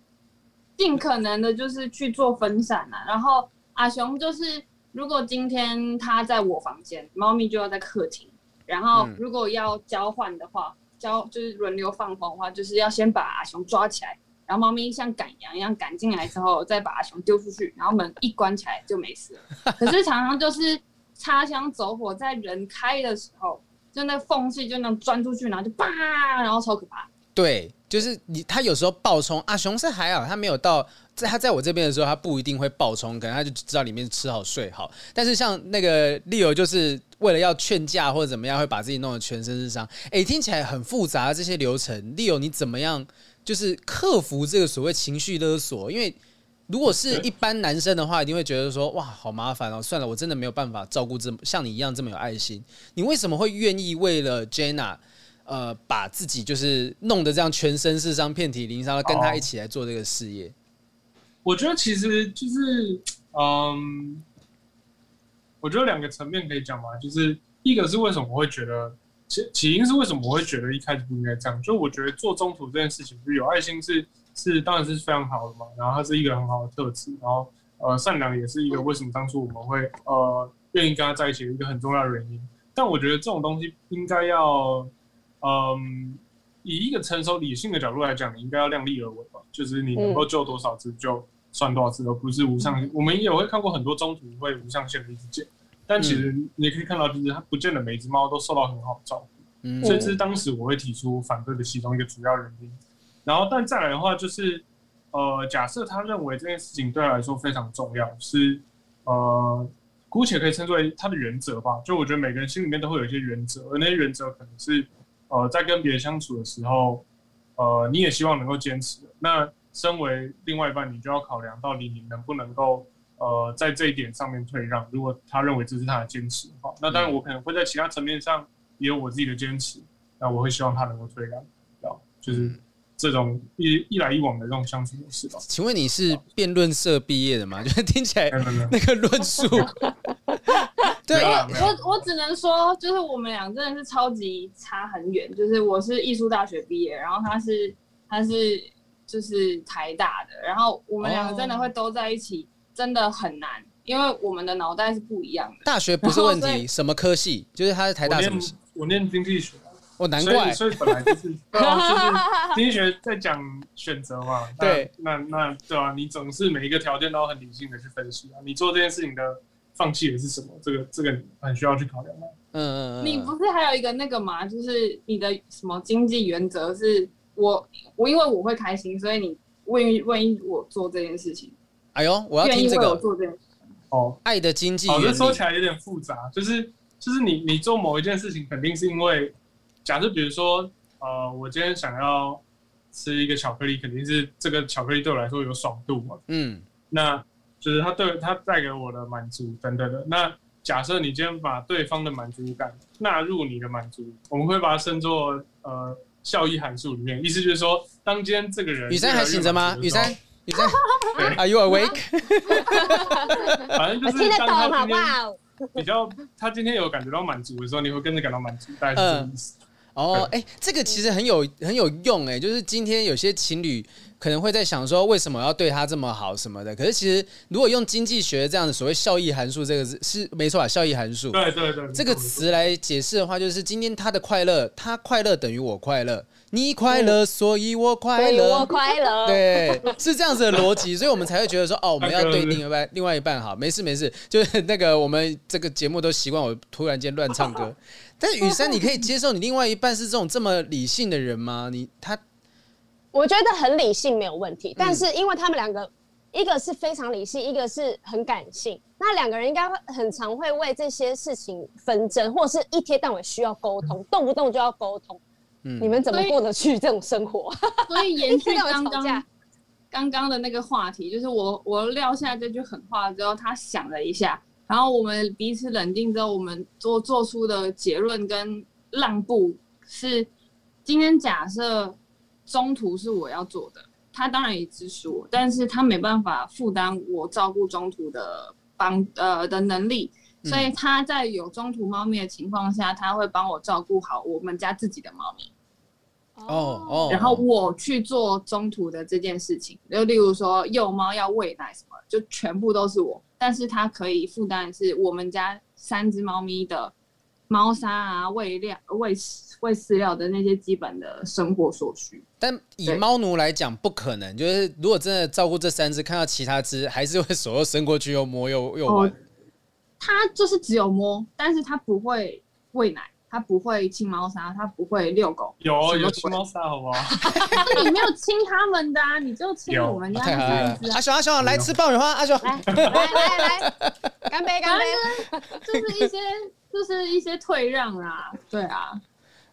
尽可能的就是去做分散啊。然后阿雄就是，如果今天他在我房间，猫咪就要在客厅。然后如果要交换的话，交就是轮流放风的话，就是要先把阿雄抓起来。然后猫咪像赶羊一样赶进来之后，再把熊丢出去，然后门一关起来就没事了。可是常常就是擦枪走火，在人开的时候，就那缝隙就那种钻出去，然后就叭，然后超可怕。对。就是你它有时候暴冲啊，熊是还好，它没有到在它在我这边的时候，它不一定会暴冲，可能它就知道里面吃好睡好。但是像那个 Leo，就是为了要劝架或者怎么样，会把自己弄得全身是伤。哎、听起来很复杂这些流程，Leo 你怎么样就是克服这个所谓情绪勒索？因为如果是一般男生的话，一定会觉得说哇，好麻烦哦，算了，我真的没有办法照顾这么像你一样这么有爱心。你为什么会愿意为了 Jenna，呃，把自己就是弄得这样全身是伤、遍体鳞伤，跟他一起来做这个事业？我觉得其实就是，嗯，我觉得两个层面可以讲吧，就是一个是为什么我会觉得起起因是为什么我会觉得一开始不应该这样，就我觉得做中途这件事情，就有爱心是。是，当然是非常好的嘛。然后它是一个很好的特质，然后呃，善良也是一个为什么当初我们会呃愿意跟他在一起的一个很重要的原因。但我觉得这种东西应该要，嗯、呃，以一个成熟理性的角度来讲，你应该要量力而为吧。就是你能够救多少只就算多少只，而不是无上限。我们也会看过很多中途会无上限的一直捡，但其实你可以看到，就是它不见得每只猫都受到很好的照顾。嗯，所以这是当时我会提出反对的其中一个主要原因。然后，但再来的话，就是，呃，假设他认为这件事情对他来说非常重要，是，呃，姑且可以称作为他的原则吧。就我觉得每个人心里面都会有一些原则，而那些原则可能是，呃，在跟别人相处的时候，呃，你也希望能够坚持。那身为另外一半，你就要考量到底你能不能够，呃，在这一点上面退让。如果他认为这是他的坚持的话，那当然我可能会在其他层面上也有我自己的坚持。那我会希望他能够退让，啊，就是。这种一一来一往的这种相处模式吧。请问你是辩论社毕业的吗？就是听起来那个论述。[laughs] 对，我我只能说，就是我们俩真的是超级差很远。就是我是艺术大学毕业，然后他是他是就是台大的，然后我们两个真的会都在一起，真的很难，因为我们的脑袋是不一样的。大学不是问题，什么科系？就是他是台大什么系？我念经济学。哦，难怪，所以，所以本来就是，对啊，[laughs] 就是经济学在讲选择嘛。[laughs] 对，那那，那对啊，你总是每一个条件都要很理性的去分析啊。你做这件事情的放弃的是什么？这个这个很需要去考量的。嗯嗯嗯。你不是还有一个那个吗？就是你的什么经济原则是我我因为我会开心，所以你愿意愿意我做这件事情。哎呦，我要听这个。做这件事哦，爱的经济原则。说起来有点复杂，就是就是你你做某一件事情，肯定是因为。假设比如说，呃，我今天想要吃一个巧克力，肯定是这个巧克力对我来说有爽度嘛。嗯，那就是它对它带给我的满足等等的。那假设你今天把对方的满足感纳入你的满足，我们会把它称作呃效益函数里面。意思就是说，当今天这个人雨珊还醒着吗？雨珊，，Are you awake？[laughs] 反正就是听得懂好不好比较他今天有感觉到满足的时候，你会跟着感到满足，大概是这个意思。呃哦，哎、欸，这个其实很有很有用，哎，就是今天有些情侣可能会在想说，为什么要对他这么好什么的？可是其实如果用经济学这样的所谓效益函数这个字是没错啊，效益函数，对对对，这个词来解释的话，就是今天他的快乐，他快乐等于我快乐，你快乐，所以我快乐，我快乐，对，是这样子的逻辑，所以我们才会觉得说，哦，[laughs] 我们要对另一半，另外一半好，没事没事，就是那个我们这个节目都习惯我突然间乱唱歌。[laughs] 但是雨珊，你可以接受你另外一半是这种这么理性的人吗？你他，我觉得很理性没有问题。但是因为他们两个，一个是非常理性，一个是很感性，那两个人应该会很常会为这些事情纷争，或者是一天到晚需要沟通，动不动就要沟通。嗯，你们怎么过得去这种生活？所以延续 [laughs] 刚刚刚刚的那个话题，就是我我撂下这句狠话之后，他想了一下。然后我们彼此冷静之后，我们做做出的结论跟让步是：今天假设中途是我要做的，他当然也支持我，但是他没办法负担我照顾中途的帮呃的能力，所以他在有中途猫咪的情况下，他会帮我照顾好我们家自己的猫咪。哦哦，然后我去做中途的这件事情，就例如说幼猫要喂奶什么，就全部都是我。但是它可以负担是我们家三只猫咪的猫砂啊、喂料、喂喂饲料的那些基本的生活所需。但以猫奴来讲，不可能。就是如果真的照顾这三只，看到其他只，还是会手又伸过去又摸又又玩。它、哦、就是只有摸，但是它不会喂奶，他不会清猫砂，他不会遛狗。有有清猫砂，好不好？[laughs] 那你没有清他们的啊，你就清我们家的啊。阿雄阿雄，来吃爆米花，阿雄来来来来，干杯干杯！[laughs] 就是一些就是一些退让啦，对啊。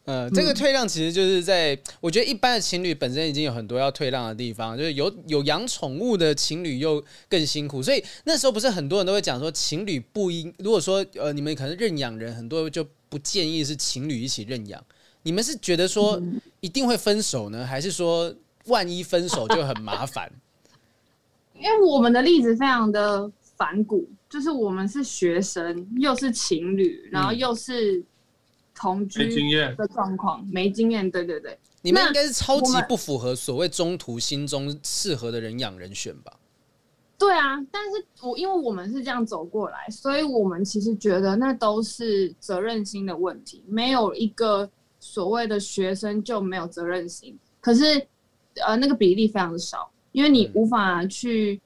呃，这个退让其实就是在，我觉得一般的情侣本身已经有很多要退让的地方，就是有有养宠物的情侣又更辛苦，所以那时候不是很多人都会讲说，情侣不应，如果说呃你们可能认养人，很多就不建议是情侣一起认养。你们是觉得说一定会分手呢，还是说万一分手就很麻烦？因为我们的例子非常的反骨，就是我们是学生，又是情侣，然后又是。同居的状况，没经验，对对对，你们应该是超级不符合所谓中途心中适合的人养人选吧？对啊，但是我因为我们是这样走过来，所以我们其实觉得那都是责任心的问题，没有一个所谓的学生就没有责任心，可是呃那个比例非常的少，因为你无法去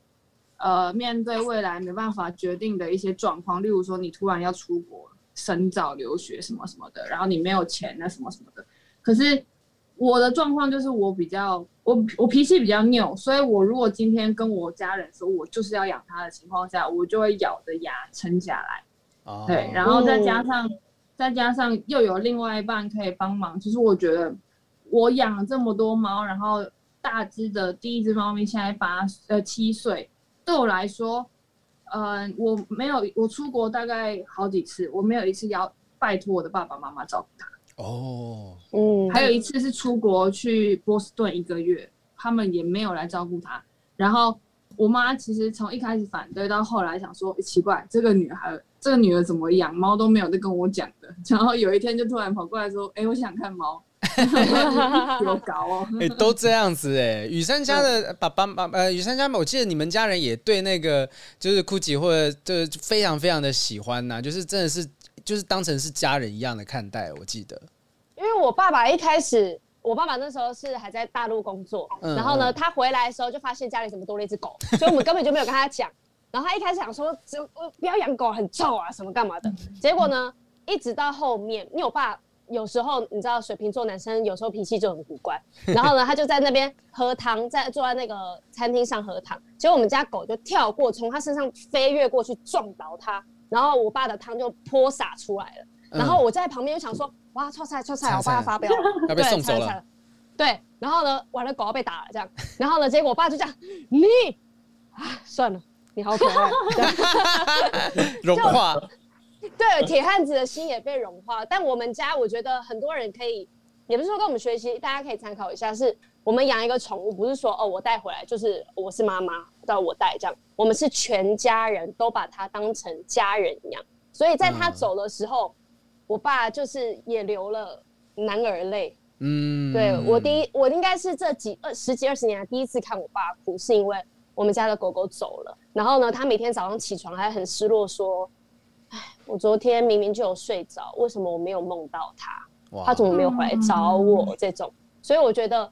呃面对未来没办法决定的一些状况，例如说你突然要出国。深造、留学什么什么的，然后你没有钱，啊什么什么的。可是我的状况就是我比较，我我脾气比较拗，所以我如果今天跟我家人说我就是要养它的情况下，我就会咬着牙撑下来。Oh. 对，然后再加上再加上又有另外一半可以帮忙，其实我觉得我养了这么多猫，然后大只的第一只猫咪现在八呃七岁，对我来说。呃，我没有，我出国大概好几次，我没有一次要拜托我的爸爸妈妈照顾他。哦，嗯，还有一次是出国去波士顿一个月，他们也没有来照顾他。然后我妈其实从一开始反对，到后来想说，欸，奇怪，这个女孩，这个女儿怎么养猫都没有在跟我讲的。[laughs] 然后有一天就突然跑过来说，哎，欸，我想看猫。[laughs] 有搞哦，哎，都这样子哎。雨珊家的爸爸妈呃，雨珊家，我记得你们家人也对那个就是 Gucci 或者就是非常非常的喜欢呐，就是真的是就是当成是家人一样的看待。我记得，因为我爸爸一开始，我爸爸那时候是还在大陆工作，然后呢，他回来的时候就发现家里怎么多了一只狗，[laughs] 所以我们根本就没有跟他讲。然后他一开始想说，就不要养狗，很臭啊，什么干嘛的。结果呢，一直到后面，因为我爸。有时候你知道水瓶座男生有时候脾气就很古怪，[laughs] 然后呢，他就在那边喝汤，在坐在那个餐厅上喝汤，结果我们家狗就跳过，从他身上飞跃过去撞倒他，然后我爸的汤就泼洒出来了，然后我在旁边就想说，哇，臭菜臭菜，我爸要发飙 [laughs] 了，要被送走了，对，然后呢，完了狗要被打了这样，然后呢，结果我爸就这样，你啊，算了，你好可爱，[laughs] 融化。对，铁汉子的心也被融化。但我们家，我觉得很多人可以，也不是说跟我们学习，大家可以参考一下。是我们养一个宠物，不是说哦，我带回来就是我是妈妈，到我带这样。我们是全家人都把他当成家人一样。所以在他走的时候，嗯、我爸就是也流了男儿泪。嗯，对我第一，我应该是这几二十几二十年来第一次看我爸哭，是因为我们家的狗狗走了。然后呢，他每天早上起床还很失落，说。我昨天明明就有睡着，为什么我没有梦到他？他怎么没有回来找我？这种，所以我觉得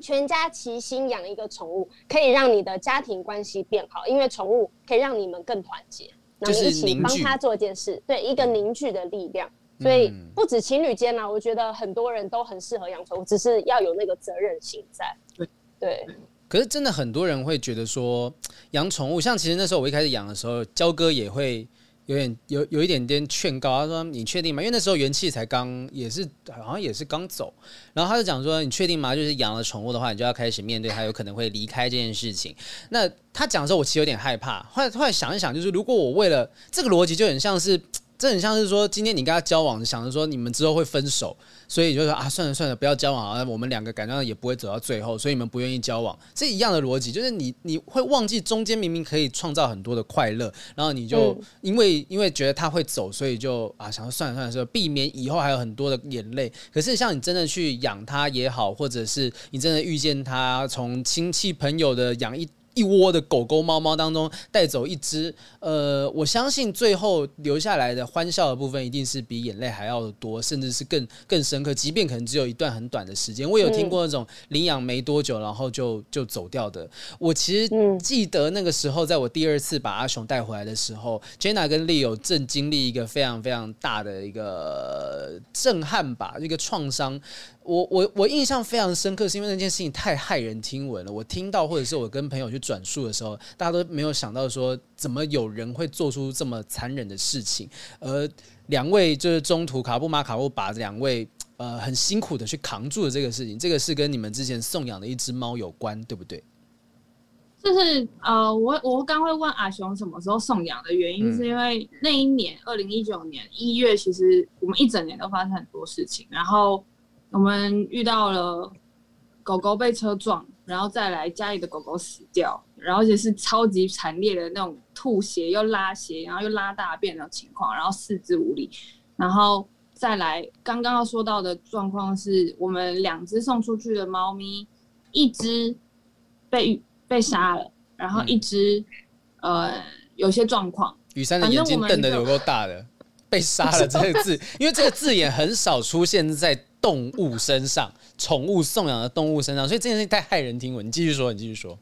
全家齐心养一个宠物，可以让你的家庭关系变好，因为宠物可以让你们更团结，然后一起帮他做一件事，对，一个凝聚的力量。所以不止情侣间呢，我觉得很多人都很适合养宠物，只是要有那个责任心在。对对。可是真的很多人会觉得说养宠物，像其实那时候我一开始养的时候，焦哥也会。有点有有一点点劝告，他说：“你确定吗？因为那时候元气才刚，也是好像也是刚走。然后他就讲说：‘你确定吗？就是养了宠物的话，你就要开始面对它有可能会离开这件事情。’那他讲的时候，我其实有点害怕。后来后来想一想，就是如果我为了这个逻辑，就很像是。”这很像是说，今天你跟他交往，想着说你们之后会分手，所以就说啊，算了算了，不要交往啊，我们两个感觉上也不会走到最后，所以你们不愿意交往，是一样的逻辑，就是你你会忘记中间明明可以创造很多的快乐，然后你就因为、嗯、因为觉得他会走，所以就啊想说算了算了，说避免以后还有很多的眼泪。可是像你真的去养他也好，或者是你真的遇见他，从亲戚朋友的养一。一窝的狗狗、猫猫当中带走一只，呃，我相信最后留下来的欢笑的部分一定是比眼泪还要多，甚至是更更深刻。即便可能只有一段很短的时间，我有听过那种领养没多久然后就就走掉的。我其实记得那个时候，在我第二次把阿雄带回来的时候，Jenna 跟 Leo 正经历一个非常非常大的一个震撼吧，一个创伤。我我我印象非常深刻，是因为那件事情太骇人听闻了。我听到或者是我跟朋友去转述的时候，大家都没有想到说，怎么有人会做出这么残忍的事情。而两位就是中途卡布马卡布把两位呃很辛苦的去扛住了这个事情，这个是跟你们之前送养的一只猫有关，对不对？就是呃，我我刚会问阿雄什么时候送养的原因，是因为那一年二零一九年一月，其实我们一整年都发生很多事情，然后。我们遇到了狗狗被车撞，然后再来家里的狗狗死掉，然后而且是超级惨烈的那种吐血又拉血，然后又拉大便的情况，然后四肢无力，然后再来刚刚要说到的状况是我们两只送出去的猫咪，一只被被杀了，然后一只、嗯、呃有些状况。雨珊的眼睛瞪得有够大的，被杀了这个字，因为这个字眼很少出现在。动物身上，宠物送养的动物身上，所以这件事情太骇人听闻。你继续说，你继续说。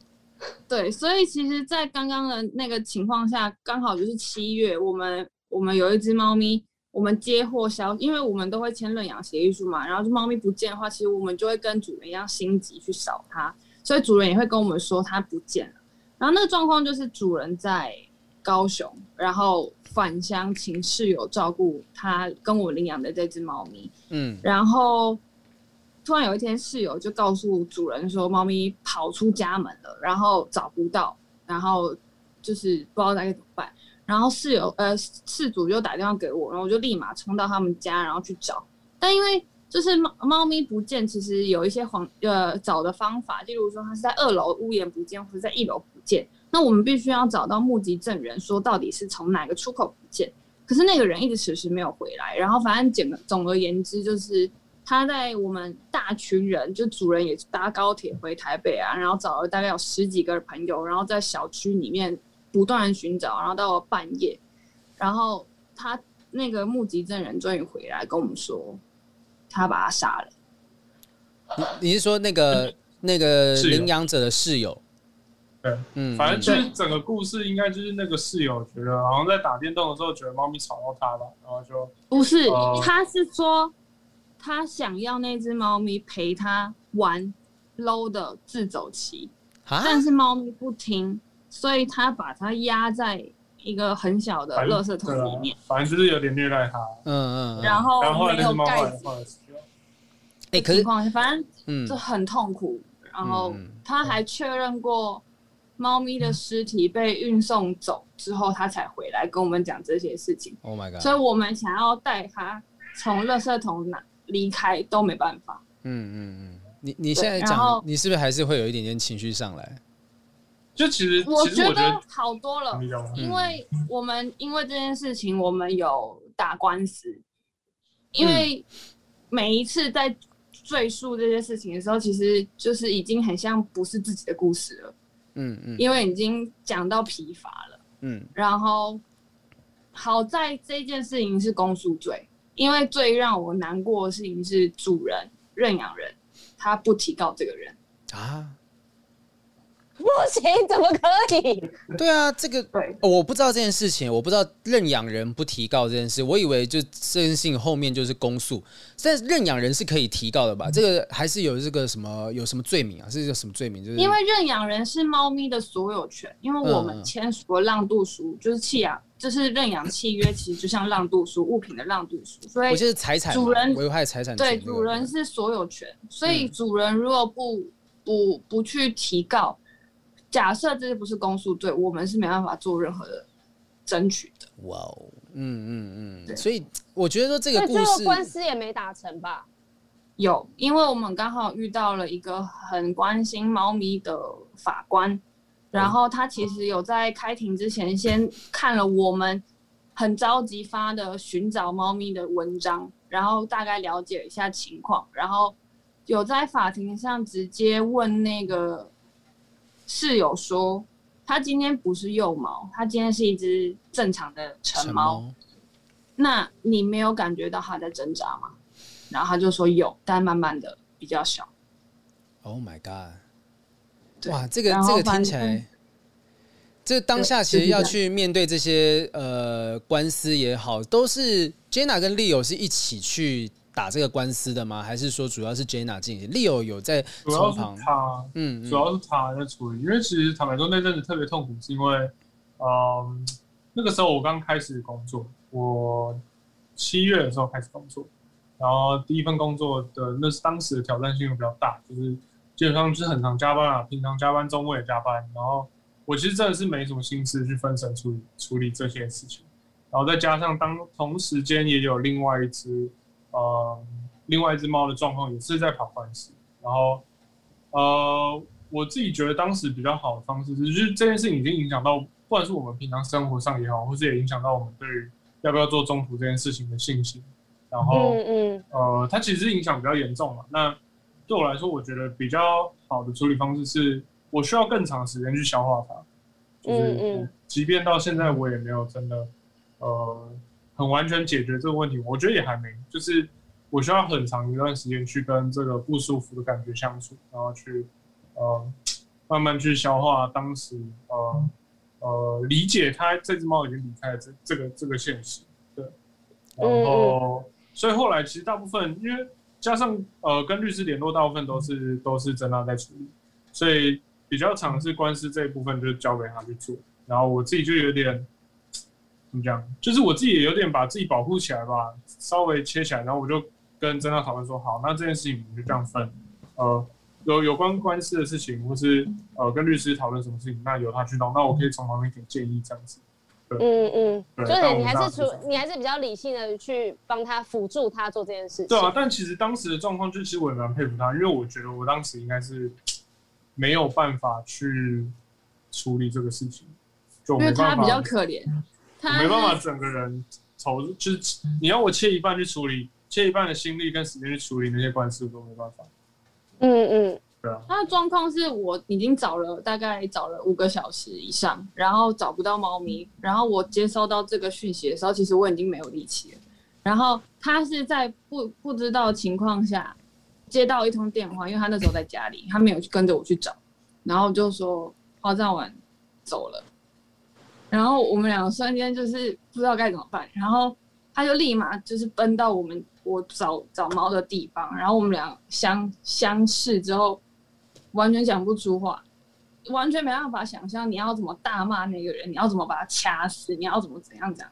对，所以其实，在刚刚的那个情况下，刚好就是七月，我们我们有一只猫咪，我们接获消，因为我们都会签认养协议书嘛，然后就猫咪不见的话，其实我们就会跟主人一样心急去找它，所以主人也会跟我们说它不见了。然后那个状况就是主人在高雄，然后。返乡请室友照顾他跟我领养的这只猫咪，嗯，然后突然有一天室友就告诉主人说，猫咪跑出家门了，然后找不到，然后就是不知道该怎么办。然后室友呃事主就打电话给我，然后我就立马冲到他们家，然后去找。但因为就是猫猫咪不见，其实有一些黄呃找的方法，例如说它是在二楼屋檐不见，或者在一楼不见。那我们必须要找到目击证人，说到底是从哪个出口不见。可是那个人一直迟迟没有回来。然后反正简总而言之，就是他在我们大群人，就主人也搭高铁回台北啊，然后找了大概有十几个朋友，然后在小区里面不断寻找，然后到了半夜，然后他那个目击证人终于回来跟我们说，他把他杀了。你你是说那个那个领养者的室友？对，嗯，反正就是整个故事应该就是那个室友觉得，好像在打电动的时候觉得猫咪吵到他吧，然后就不是，呃、他是说他想要那只猫咪陪他玩 low 的自走棋，但是猫咪不听，所以他把它压在一个很小的垃圾桶里面，反正、啊、就是有点虐待它，嗯嗯，然后没有盖子，哎，可是反正嗯，就很痛苦，嗯、然后他还确认过。猫咪的尸体被运送走之后，他才回来跟我们讲这些事情。Oh my god！所以我们想要带他从垃圾桶拿离开都没办法。嗯嗯嗯，你你现在讲，你是不是还是会有一点点情绪上来？就其实我觉得好多了，因为我们因为这件事情，我们有打官司，因为每一次在赘述这些事情的时候，其实就是已经很像不是自己的故事了。嗯嗯，因为已经讲到疲乏了，嗯，然后好在这件事情是公诉罪，因为最让我难过的事情是主人认养人他不提告这个人啊。不行，怎么可以？[laughs] 对啊，这个对、哦，我不知道这件事情，我不知道认养人不提告这件事，我以为就这件事情后面就是公诉，但是认养人是可以提告的吧？这个还是有这个什么有什么罪名啊？是一个什么罪名？就是因为认养人是猫咪的所有权，因为我们签署了让渡书，嗯、就是弃养，就是认养契约，其实就像让渡书物品的让渡书，所以我就是财产主人危害财产对主人是所有权，所以主人如果不不不去提告。假设这不是公诉罪，我们是没办法做任何的争取的。哇哦，嗯嗯嗯，对所以我觉得说这个故事官司也没打成吧？有，因为我们刚好遇到了一个很关心猫咪的法官，然后他其实有在开庭之前先看了我们很着急发的寻找猫咪的文章，然后大概了解一下情况，然后有在法庭上直接问那个。室友说，他今天不是幼猫，他今天是一只正常的成猫。那你没有感觉到他在挣扎吗？然后他就说有，但慢慢的比较小。Oh my god！哇，这个这个听起来，这当下其实要去面对这些呃官司也好，都是 Jenna 跟 Leo 是一起去打这个官司的吗？还是说主要是 Jenna 进行？Leo 有在从旁？他，嗯，主要是他在处理。因为其实坦白说，那阵子特别痛苦，是因为，嗯、呃，那个时候我刚开始工作，我七月的时候开始工作，然后第一份工作的那是当时的挑战性又比较大，就是。基本上就是很常加班啊，平常加班，周末也加班。然后我其实真的是没什么心思去分神处理处理这些事情。然后再加上当同时间也有另外一只呃另外一只猫的状况也是在跑关系。然后呃我自己觉得当时比较好的方式是就是这件事情已经影响到，不管是我们平常生活上也好，或是也影响到我们对于要不要做中途这件事情的信心。然后嗯嗯呃它其实影响比较严重嘛。那对我来说，我觉得比较好的处理方式是，我需要更长时间去消化它。就是，即便到现在，我也没有真的，呃，很完全解决这个问题。我觉得也还没，就是我需要很长一段时间去跟这个不舒服的感觉相处，然后去，呃，慢慢去消化当时，呃，呃，理解它这只猫已经离开了这这个这个现实。对，然后，所以后来其实大部分因为。加上呃，跟律师联络，大部分都是都是真的在处理，所以比较常是官司这一部分就交给他去做，然后我自己就有点怎么讲，就是我自己也有点把自己保护起来吧，稍微切起来，然后我就跟侦查讨论说，好，那这件事情我们就这样分，呃，有有关官司的事情，或是呃跟律师讨论什么事情，那由他去弄，那我可以从旁边给建议这样子。嗯嗯，就是你还是处，你还是比较理性的去帮他辅助他做这件事情。对啊，但其实当时的状况，就其实我也蛮佩服他，因为我觉得我当时应该是没有办法去处理这个事情，就没办法，因为他比较可怜，他没办法整个人投，就是你要我切一半去处理，切一半的心力跟时间去处理那些官司，我都没办法。嗯嗯。他的状况是我已经找了大概找了五个小时以上，然后找不到猫咪，然后我接收到这个讯息的时候，其实我已经没有力气了。然后他是在不不知道情况下接到一通电话，因为他那时候在家里，他没有去跟着我去找，然后就说花葬完走了，然后我们两个瞬间就是不知道该怎么办，然后他就立马就是奔到我们我找找猫的地方，然后我们俩相相视之后。完全讲不出话，完全没办法想象你要怎么大骂那个人，你要怎么把他掐死，你要怎么怎样讲。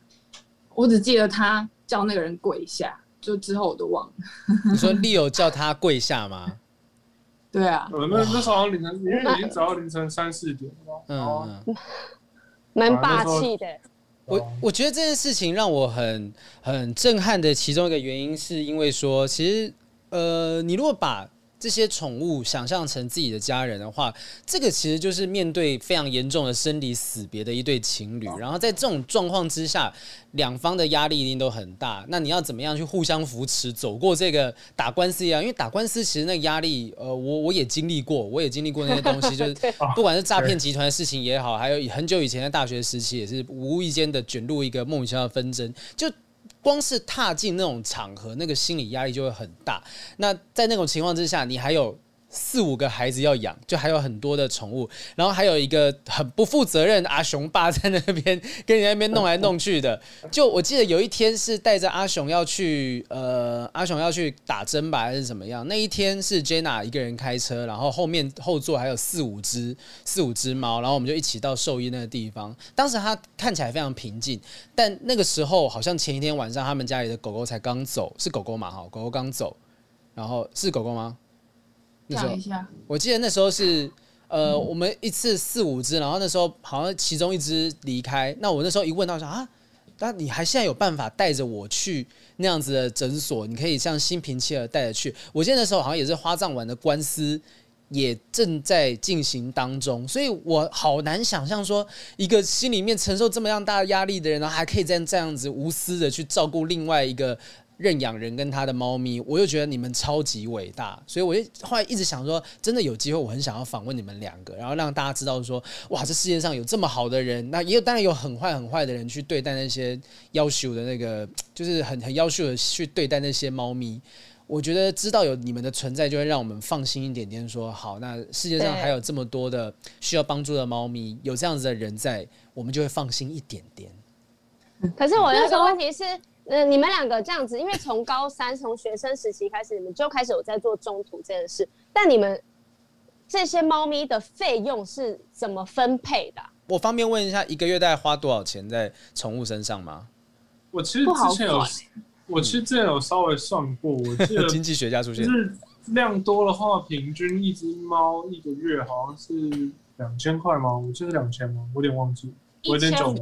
我只记得他叫那个人跪下，就之后我都忘了。你说 Leo 叫他跪下吗？[laughs] 对啊，那那时候凌晨，因为已经早到凌晨三四点了。嗯，蛮霸气的。我我觉得这件事情让我很很震撼的其中一个原因，是因为说，其实呃，你如果把这些宠物想象成自己的家人的话，这个其实就是面对非常严重的生离死别的一对情侣。然后在这种状况之下，两方的压力一定都很大。那你要怎么样去互相扶持，走过这个打官司一样？因为打官司其实那个压力，呃，我我也经历过，我也经历过那些东西，[laughs] 就是不管是诈骗集团的事情也好，还有很久以前的大学时期，也是无意间的卷入一个莫名其妙的纷争，就。光是踏进那种场合，那个心理压力就会很大。那在那种情况之下，你还有四五个孩子要养，就还有很多的宠物，然后还有一个很不负责任的阿雄爸在那边跟你那边弄来弄去的。就我记得有一天是带着阿雄要去，呃，阿雄要去打针吧，还是怎么样？那一天是 Jenna 一个人开车，然后后面后座还有四五只四五只猫，然后我们就一起到兽医那个地方。当时他看起来非常平静，但那个时候好像前一天晚上他们家里的狗狗才刚走，是狗狗嘛？哈，狗狗刚走，然后是狗狗吗？讲一下，我记得那时候是，呃，我们一次四五只，然后那时候好像其中一只离开，那我那时候一问到说啊，那你还现在有办法带着我去那样子的诊所？你可以像心平气和带着去。我记得那时候好像也是花藏丸的官司也正在进行当中，所以我好难想象说一个心里面承受这么样大压力的人，然后还可以这样这样子无私的去照顾另外一个。认养人跟他的猫咪，我就觉得你们超级伟大，所以我就后来一直想说，真的有机会，我很想要访问你们两个，然后让大家知道说，哇，这世界上有这么好的人，那也有当然有很坏很坏的人去对待那些要求的那个，就是很很夭寿的去对待那些猫咪。我觉得知道有你们的存在，就会让我们放心一点点说，说好，那世界上还有这么多的需要帮助的猫咪，有这样子的人在，我们就会放心一点点。可是我那个问题是，呃，你们两个这样子，因为从高三从学生时期开始，你们就开始有在做中途这件事。但你们这些猫咪的费用是怎么分配的？我方便问一下，一个月大概花多少钱在宠物身上吗？我其实之前有，我其实之前有稍微算过，我记得 [laughs] 经济学家出现，就是量多的话，平均一只猫一个月好像是两千块吗？我记得两千吗？我有点忘记。我有点久，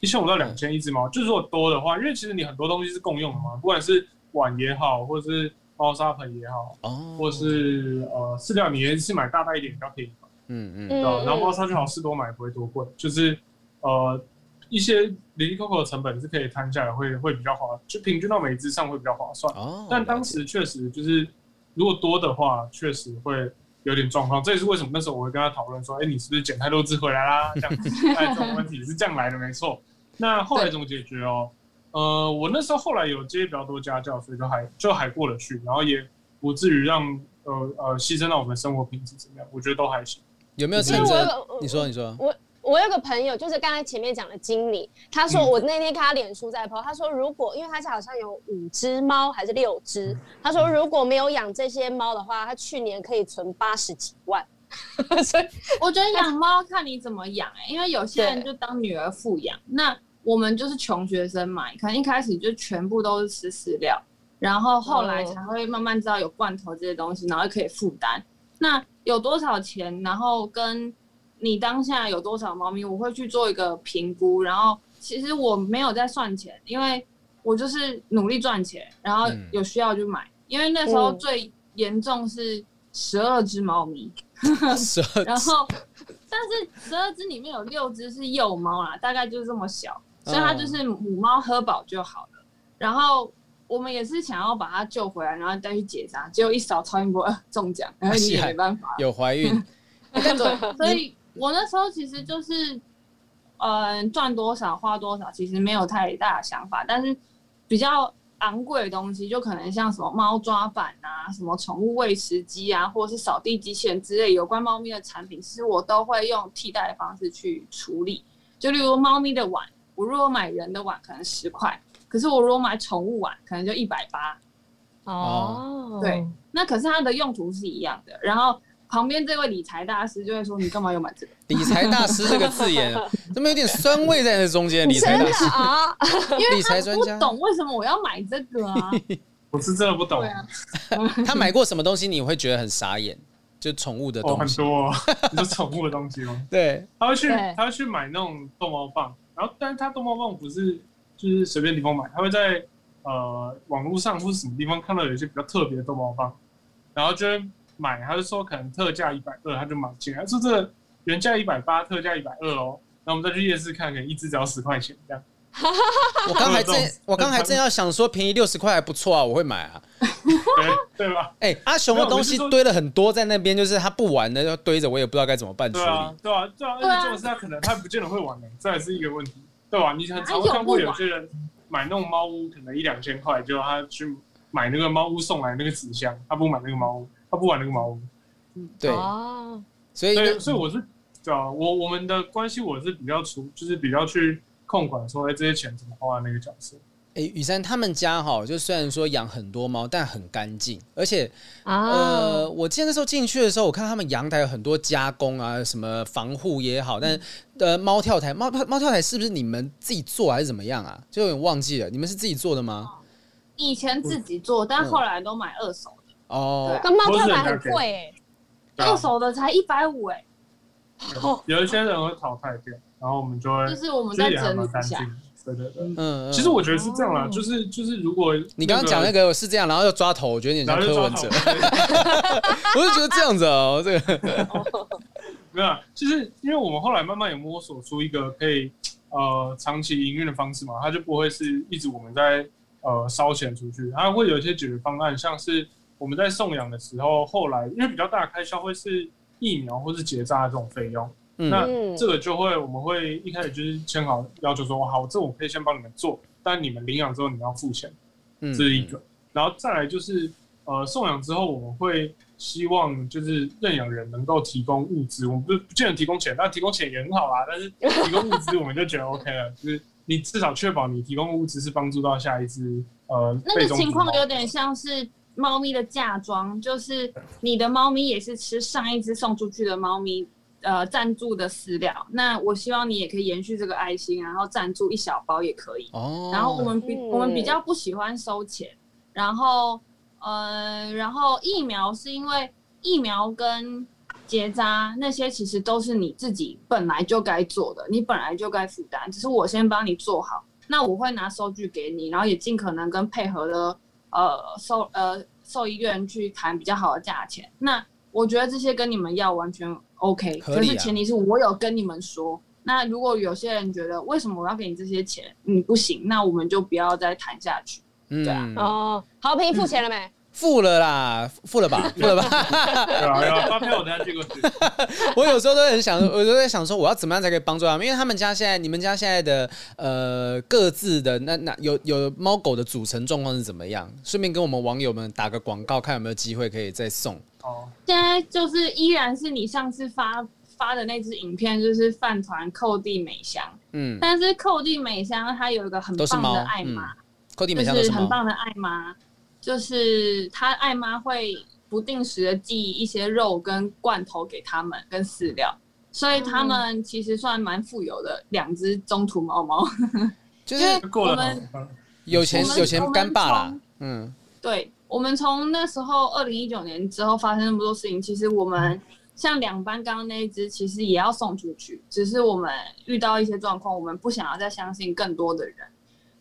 一千五到两千一只猫，就是说多的话，因为其实你很多东西是共用的嘛，不管是碗也好，或者是猫砂盆也好，哦，或是呃饲料，你也是买大袋一点比较便宜嘛，嗯嗯，对，然后猫砂最好是多买，不会多贵，就是呃一些零零扣扣的成本是可以摊下来会，会会比较划，就平均到每一只上会比较划算。哦，但当时确实就是如果多的话，确实会。有点状况，这也是为什么那时候我会跟他讨论说，哎、欸，你是不是捡太多只回来啦？[laughs] 这样子，哎，这种问题是这样来的，没错。那后来怎么解决哦？呃，我那时候后来有接比较多家教，所以就还就还过得去，然后也不至于让呃呃牺牲到我们生活品质怎么样，我觉得都还行。有没有趁着？你说，你说。我我有个朋友，就是刚才前面讲的经理，他说我那天看他脸书在 po，他说如果因为他家好像有五只猫还是六只，他说如果没有养这些猫的话，他去年可以存八十几万。[laughs] 所以我觉得养猫看你怎么养哎、欸，因为有些人就当女儿富养，那我们就是穷学生嘛，可能一开始就全部都是吃饲料，然后后来才会慢慢知道有罐头这些东西，然后可以负担。那有多少钱，然后跟。你当下有多少猫咪？我会去做一个评估，然后其实我没有在算钱，因为我就是努力赚钱，然后有需要就买。嗯、因为那时候最严重是十二只猫咪，十二只，[laughs] 然后但是十二只里面有六只是幼猫啦，大概就是这么小，所以它就是母猫喝饱就好了。然后我们也是想要把它救回来，然后再去结扎，结果一扫超音波中奖，然后你也没办法有怀孕，[laughs] 所以。我那时候其实就是，嗯，赚多少花多少，其实没有太大的想法。但是比较昂贵的东西，就可能像什么猫抓板啊、什么宠物喂食机啊，或者是扫地机器人之类有关猫咪的产品，其实我都会用替代的方式去处理。就例如猫咪的碗，我如果买人的碗可能十块，可是我如果买宠物碗，可能就一百八。哦，对，那可是它的用途是一样的。然后。旁边这位理财大师就会说：“你干嘛要买这个？” [laughs] 理财大师这个字眼，[laughs] 怎么有点酸味在那中间？理财大师啊，[laughs] 因为理财专家不懂为什么我要买这个啊？我是真的不懂。啊、他买过什么东西你会觉得很傻眼？就宠物的东西，哦、很多、哦，你说宠物的东西吗？对，他会去，他会去买那种逗猫棒，然后，但是他逗猫棒不是就是随便地方买，他会在呃网络上或是什么地方看到有一些比较特别的逗猫棒，然后就。买，他就说可能特价一百二，他就买进来。他说这个原价一百八，特价一百二哦。那我们再去夜市看看，一只只要十块钱这样。我刚还正，[laughs] 我刚还正要想说便宜六十块还不错啊，我会买啊。[laughs] 对对吧？哎、欸，阿雄的东西堆了很多在那边，就是他不玩的要堆着，我也不知道该怎么办处理。对啊，对啊，对啊。而且这种事他可能他不见得会玩的，这还是一个问题，对吧？你很常看过有些人买那种猫屋，可能一两千块，就他去买那个猫屋送来那个纸箱，他不买那个猫屋。他不玩那个猫，对，所以所以我是，对啊，我我们的关系我是比较出，就是比较去控管说，哎，这些钱怎么花的那个角色。哎，雨珊他们家哈，就虽然说养很多猫，但很干净，而且呃，我记得那时候进去的时候，我看他们阳台有很多加工啊，什么防护也好，但呃，猫跳台，猫猫跳台是不是你们自己做还是怎么样啊？就有点忘记了，你们是自己做的吗？以前自己做，但后来都买二手。哦，跟猫跳台很贵哎，二手的才一百五哎。有一些人会淘汰掉，然后我们就会就是我们在整理一下。对对对，嗯，其实我觉得是这样啦，就是就是如果你刚刚讲那个是这样，然后又抓头，我觉得有点像柯文哲。[laughs] 我就觉得这样子哦，这个。[laughs] 没有，就是因为我们后来慢慢有摸索出一个可以呃长期营运的方式嘛，它就不会是一直我们在。呃烧钱出去，它会有一些解决方案，像是我们在送养的时候，后来因为比较大的开销会是疫苗或是结扎这种费用，嗯、那这个就会我们会一开始就是签好要求说，好，这我可以先帮你们做，但你们领养之后你们要付钱，这是一个，然后再来就是呃送养之后我们会。希望就是认养人能够提供物资，我们不不见得提供钱，但提供钱也很好啦。但是提供物资，我们就觉得 OK 了，就是你至少确保你提供物资是帮助到下一只呃。那个情况有点像是猫咪的嫁妆，就是你的猫咪也是吃上一只送出去的猫咪呃赞助的饲料。那我希望你也可以延续这个爱心，然后赞助一小包也可以。哦。然后我们比我们比较不喜欢收钱，然后。呃，然后疫苗是因为疫苗跟结扎那些其实都是你自己本来就该做的，你本来就该负担，只是我先帮你做好。那我会拿收据给你，然后也尽可能跟配合的呃兽呃兽医院去谈比较好的价钱。那我觉得这些跟你们要完全 OK，可是前提是我有跟你们说。那如果有些人觉得为什么我要给你这些钱，你不行，那我们就不要再谈下去。对啊，哦，好评付钱了没？嗯付了啦，付了吧，[laughs] 付了吧。对啊，发票我等下寄过去。[laughs] 我有时候都很想，我都在想说，我要怎么样才可以帮助他们？因为他们家现在，你们家现在的呃各自的那那有有猫狗的组成状况是怎么样？顺便跟我们网友们打个广告，看有没有机会可以再送。哦，现在就是依然是你上次发发的那支影片，就是饭团寇弟美香。嗯，但是寇弟美香它有一个很棒的爱妈，寇弟美香是很棒的爱妈。就是他爱妈会不定时的寄一些肉跟罐头给他们跟饲料，所以他们其实算蛮富有的两只中途猫猫。[laughs] 就是我们有钱有钱干爸啦。嗯，对，我们从那时候二零一九年之后发生那么多事情，其实我们像两班刚刚那一只，其实也要送出去，只是我们遇到一些状况，我们不想要再相信更多的人，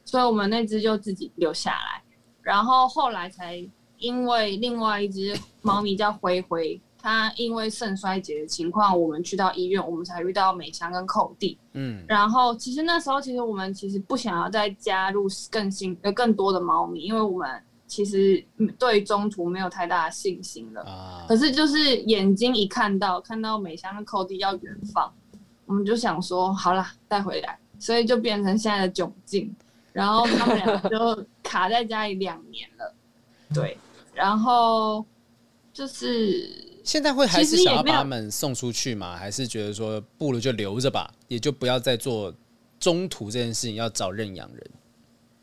所以我们那只就自己留下来。然后后来才因为另外一只猫咪叫灰灰，它因为肾衰竭的情况，我们去到医院，我们才遇到美香跟寇弟。嗯，然后其实那时候其实我们其实不想要再加入更新呃更多的猫咪，因为我们其实对中途没有太大的信心了。啊，可是就是眼睛一看到看到美香跟寇弟要远放，我们就想说好了带回来，所以就变成现在的窘境。然后他们俩就卡在家里两年了，对，然后就是现在会还是想要把他们送出去吗？还是觉得说不如就留着吧，也就不要再做中途这件事情，要找认养人。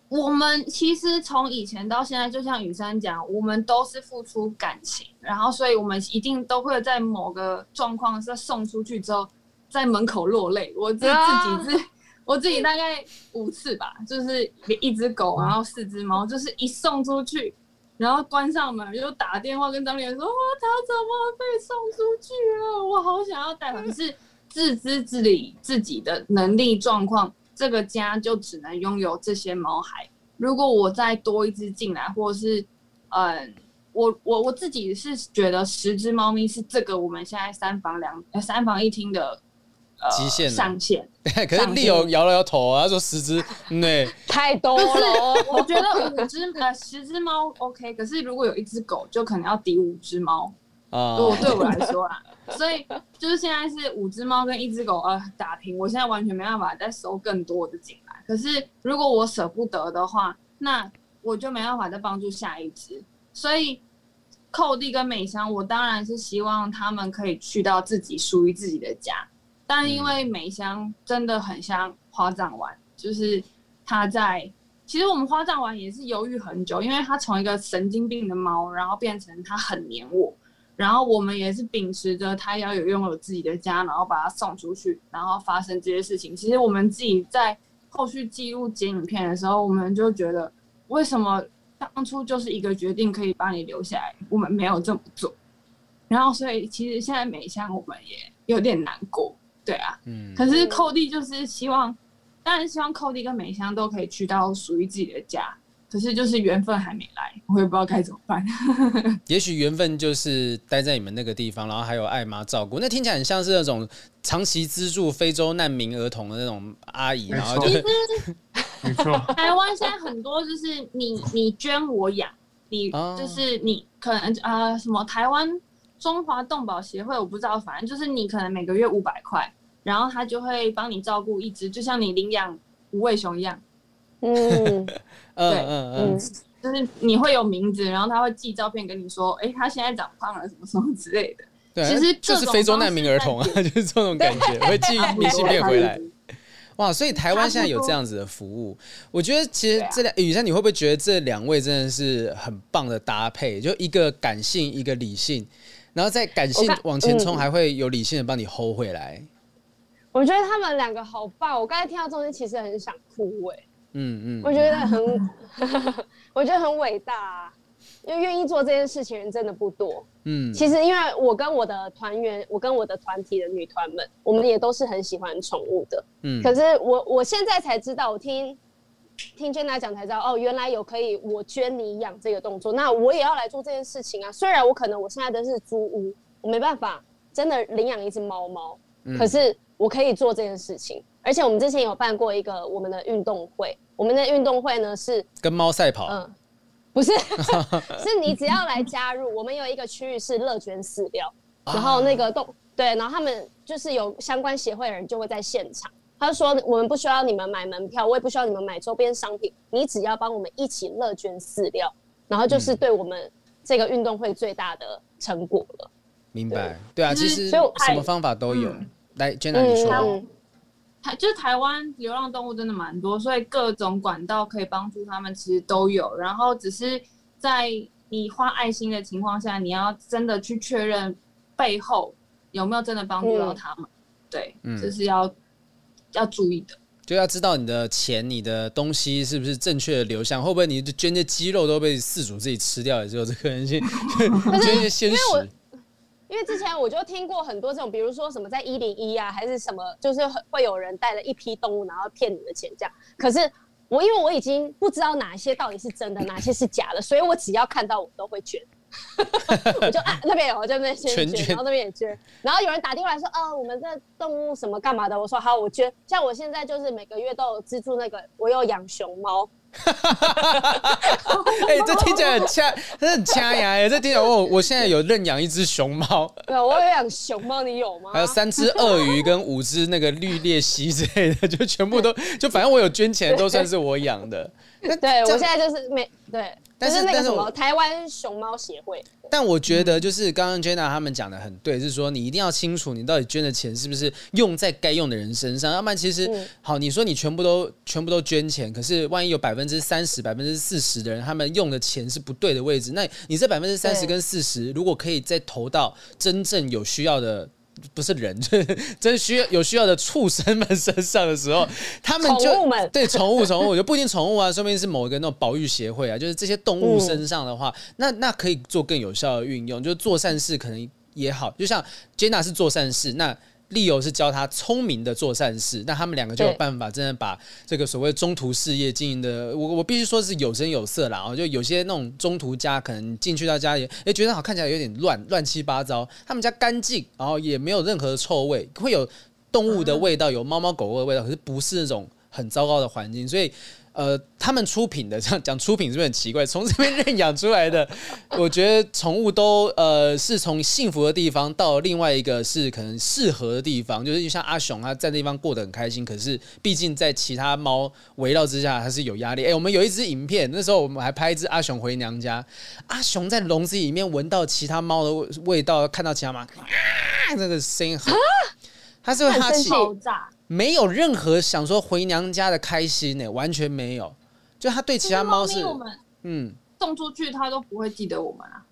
我们其实从以前到现在，就像雨珊讲，我们都是付出感情，然后所以我们一定都会在某个状况是送出去之后，在门口落泪。我自自己是。我自己大概五次吧，就是一只狗，然后四只猫，就是一送出去，然后关上门就打电话跟张脸说：“哇，它怎么被送出去了？我好想要带回。”可是自知自理自己的能力状况，这个家就只能拥有这些猫孩。如果我再多一只进来，或者是，嗯，我我我自己是觉得十只猫咪是这个我们现在三房两三房一厅的。极限上限，[laughs] 可是丽友摇了摇头啊，他说十只，对，[laughs] 太多了。我觉得五只呃十只猫 OK，可是如果有一只狗，就可能要抵五只猫啊。如果对我来说啊，[laughs] 所以就是现在是五只猫跟一只狗呃打平，我现在完全没办法再收更多的进来。可是如果我舍不得的话，那我就没办法再帮助下一只。所以寇弟跟美香，我当然是希望他们可以去到自己属于自己的家。但因为美香真的很像花葬丸，就是它在，其实我们花葬丸也是犹豫很久，因为它从一个神经病的猫，然后变成它很黏我，然后我们也是秉持着它要有拥有自己的家，然后把它送出去，然后发生这些事情。其实我们自己在后续记录剪影片的时候，我们就觉得，为什么当初就是一个决定可以把你留下来，我们没有这么做，然后所以其实现在美香我们也有点难过。对啊，嗯，可是寇弟就是希望，当然希望寇弟跟美香都可以去到属于自己的家，可是就是缘分还没来，我也不知道该怎么办。[laughs] 也许缘分就是待在你们那个地方，然后还有爱妈照顾，那听起来很像是那种长期资助非洲难民儿童的那种阿姨，然后就是。[laughs] 没错。台湾现在很多就是你你捐我养，你就是你可能啊、呃、什么台湾中华动保协会，我不知道，反正就是你可能每个月五百块，然后他就会帮你照顾一只，就像你领养无尾熊一样。嗯，[laughs] 对，嗯嗯嗯，就是你会有名字，然后他会寄照片跟你说，哎、欸，他现在长胖了，什么什么之类的。对，其实就是非洲难民儿童啊，[laughs] 就是这种感觉，会寄明信片回来。哇，所以台湾现在有这样子的服务，我觉得其实这两雨珊，你会不会觉得这两位真的是很棒的搭配？就一个感性，一个理性，然后再感性往前冲，还会有理性的帮你 hold 回来。我觉得他们两个好棒，我刚才听到中间其实很想哭哎。嗯嗯，我觉得很，[laughs] 我觉得很伟大啊。因为愿意做这件事情人真的不多。嗯，其实因为我跟我的团员，我跟我的团体的女团们，我们也都是很喜欢宠物的。嗯，可是我我现在才知道，我听听 Jenna 讲才知道，哦，原来有可以我捐你养这个动作，那我也要来做这件事情啊。虽然我可能我现在的是租屋，我没办法真的领养一只猫猫，嗯，可是我可以做这件事情。而且我们之前有办过一个我们的运动会，我们的运动会呢是跟猫赛跑。嗯。不是，[laughs] 是你只要来加入，我们有一个区域是乐捐饲料，然后那个动对，然后他们就是有相关协会的人就会在现场。他说我们不需要你们买门票，我也不需要你们买周边商品，你只要帮我们一起乐捐饲料，然后就是对我们这个运动会最大的成果了。明白，对啊，其实什么方法都有。嗯、来，Jenna 你说。嗯台就是台湾流浪动物真的蛮多，所以各种管道可以帮助他们，其实都有。然后只是在你花爱心的情况下，你要真的去确认背后有没有真的帮助到他们。嗯、对，这、嗯、是要要注意的，就要知道你的钱、你的东西是不是正确的流向，会不会你捐的肌肉都被饲主自己吃掉，也是有这可能性。[laughs] [laughs] 捐一些鲜食。因为之前我就听过很多这种，比如说什么在一零一啊，还是什么，就是会有人带了一批动物，然后骗你的钱这样。可是我因为我已经不知道哪些到底是真的，哪些是假的，所以我只要看到我都会捐。[laughs] 我就啊那边有，我就那边先捐，然后那边也捐。然后有人打电话来说，哦，我们这动物什么干嘛的？我说好，我捐。像我现在就是每个月都有资助那个，我有养熊猫。哈哈哈哈哈！哎，这听起来很掐，真的很掐牙哎！[laughs] 这听起来，我我现在有认养一只熊猫。[laughs] 对，我有养熊猫，你有吗？还有三只鳄鱼跟五只那个绿鬣蜥之类的，就全部都就反正我有捐钱，都算是我养的。对，我现在就是每对。但是那个什么台湾熊猫协会，但我觉得就是刚刚 Jenna 他们讲的很对，就是说你一定要清楚你到底捐的钱是不是用在该用的人身上，要不然其实好，你说你全部都全部都捐钱，可是万一有百分之三十、百分之四十的人他们用的钱是不对的位置，那你这百分之三十跟四十如果可以再投到真正有需要的。不是人，就 [laughs] 是真需要有需要的畜生们身上的时候，[laughs] 他们就宠物们 [laughs] 对宠物宠物就不一定宠物啊，说不定是某一个那种保育协会啊，就是这些动物身上的话，嗯、那那可以做更有效的运用，就是做善事可能也好，就像 Jenna 是做善事那。利友是教他聪明的做善事，那他们两个就有办法真的把这个所谓中途事业经营的，我我必须说是有声有色啦。就有些那种中途家可能进去到家里，哎，觉得好看起来有点乱，乱七八糟。他们家干净，然后也没有任何的臭味，会有动物的味道，有猫猫狗狗的味道，可是不是那种很糟糕的环境，所以。呃，他们出品的这样讲出品是不是很奇怪？从这边认养出来的，[laughs] 我觉得宠物都呃是从幸福的地方到另外一个是可能适合的地方，就是像阿雄他在那地方过得很开心，可是毕竟在其他猫围绕之下，它是有压力。哎、欸，我们有一支影片，那时候我们还拍一只阿雄回娘家，阿雄在笼子里面闻到其他猫的味道，看到其他猫，啊，那个声音很，他是会哈气。没有任何想说回娘家的开心呢，完全没有。就他对其他猫是，嗯，送出去他都不会记得我们啊。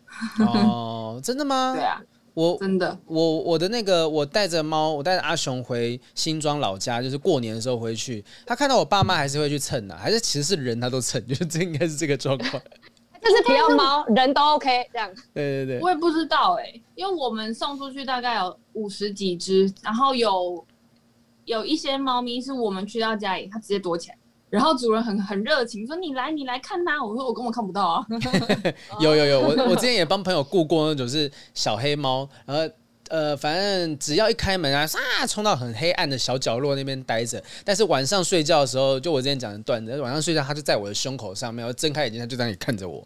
哦，真的吗？[laughs] 对啊，我真的，我我的那个，我带着猫，我带着阿雄回新庄老家，就是过年的时候回去，他看到我爸妈还是会去蹭的，还是其实是人他都蹭，[laughs] 就是这应该是这个状况。[laughs] 就是不要猫，人都 OK 这样。对对对，我也不知道哎、欸，因为我们送出去大概有五十几只，然后有。有一些猫咪是我们去到家里，它直接躲起来，然后主人很很热情，说你来你来看它。我说我根本看不到啊。[laughs] 有有有，我 [laughs] 我之前也帮朋友顾过那种是小黑猫，然后呃，反正只要一开门啊，啊，冲到很黑暗的小角落那边待着。但是晚上睡觉的时候，就我之前讲的段子，晚上睡觉它就在我的胸口上面，我睁开眼睛它就在那里看着我。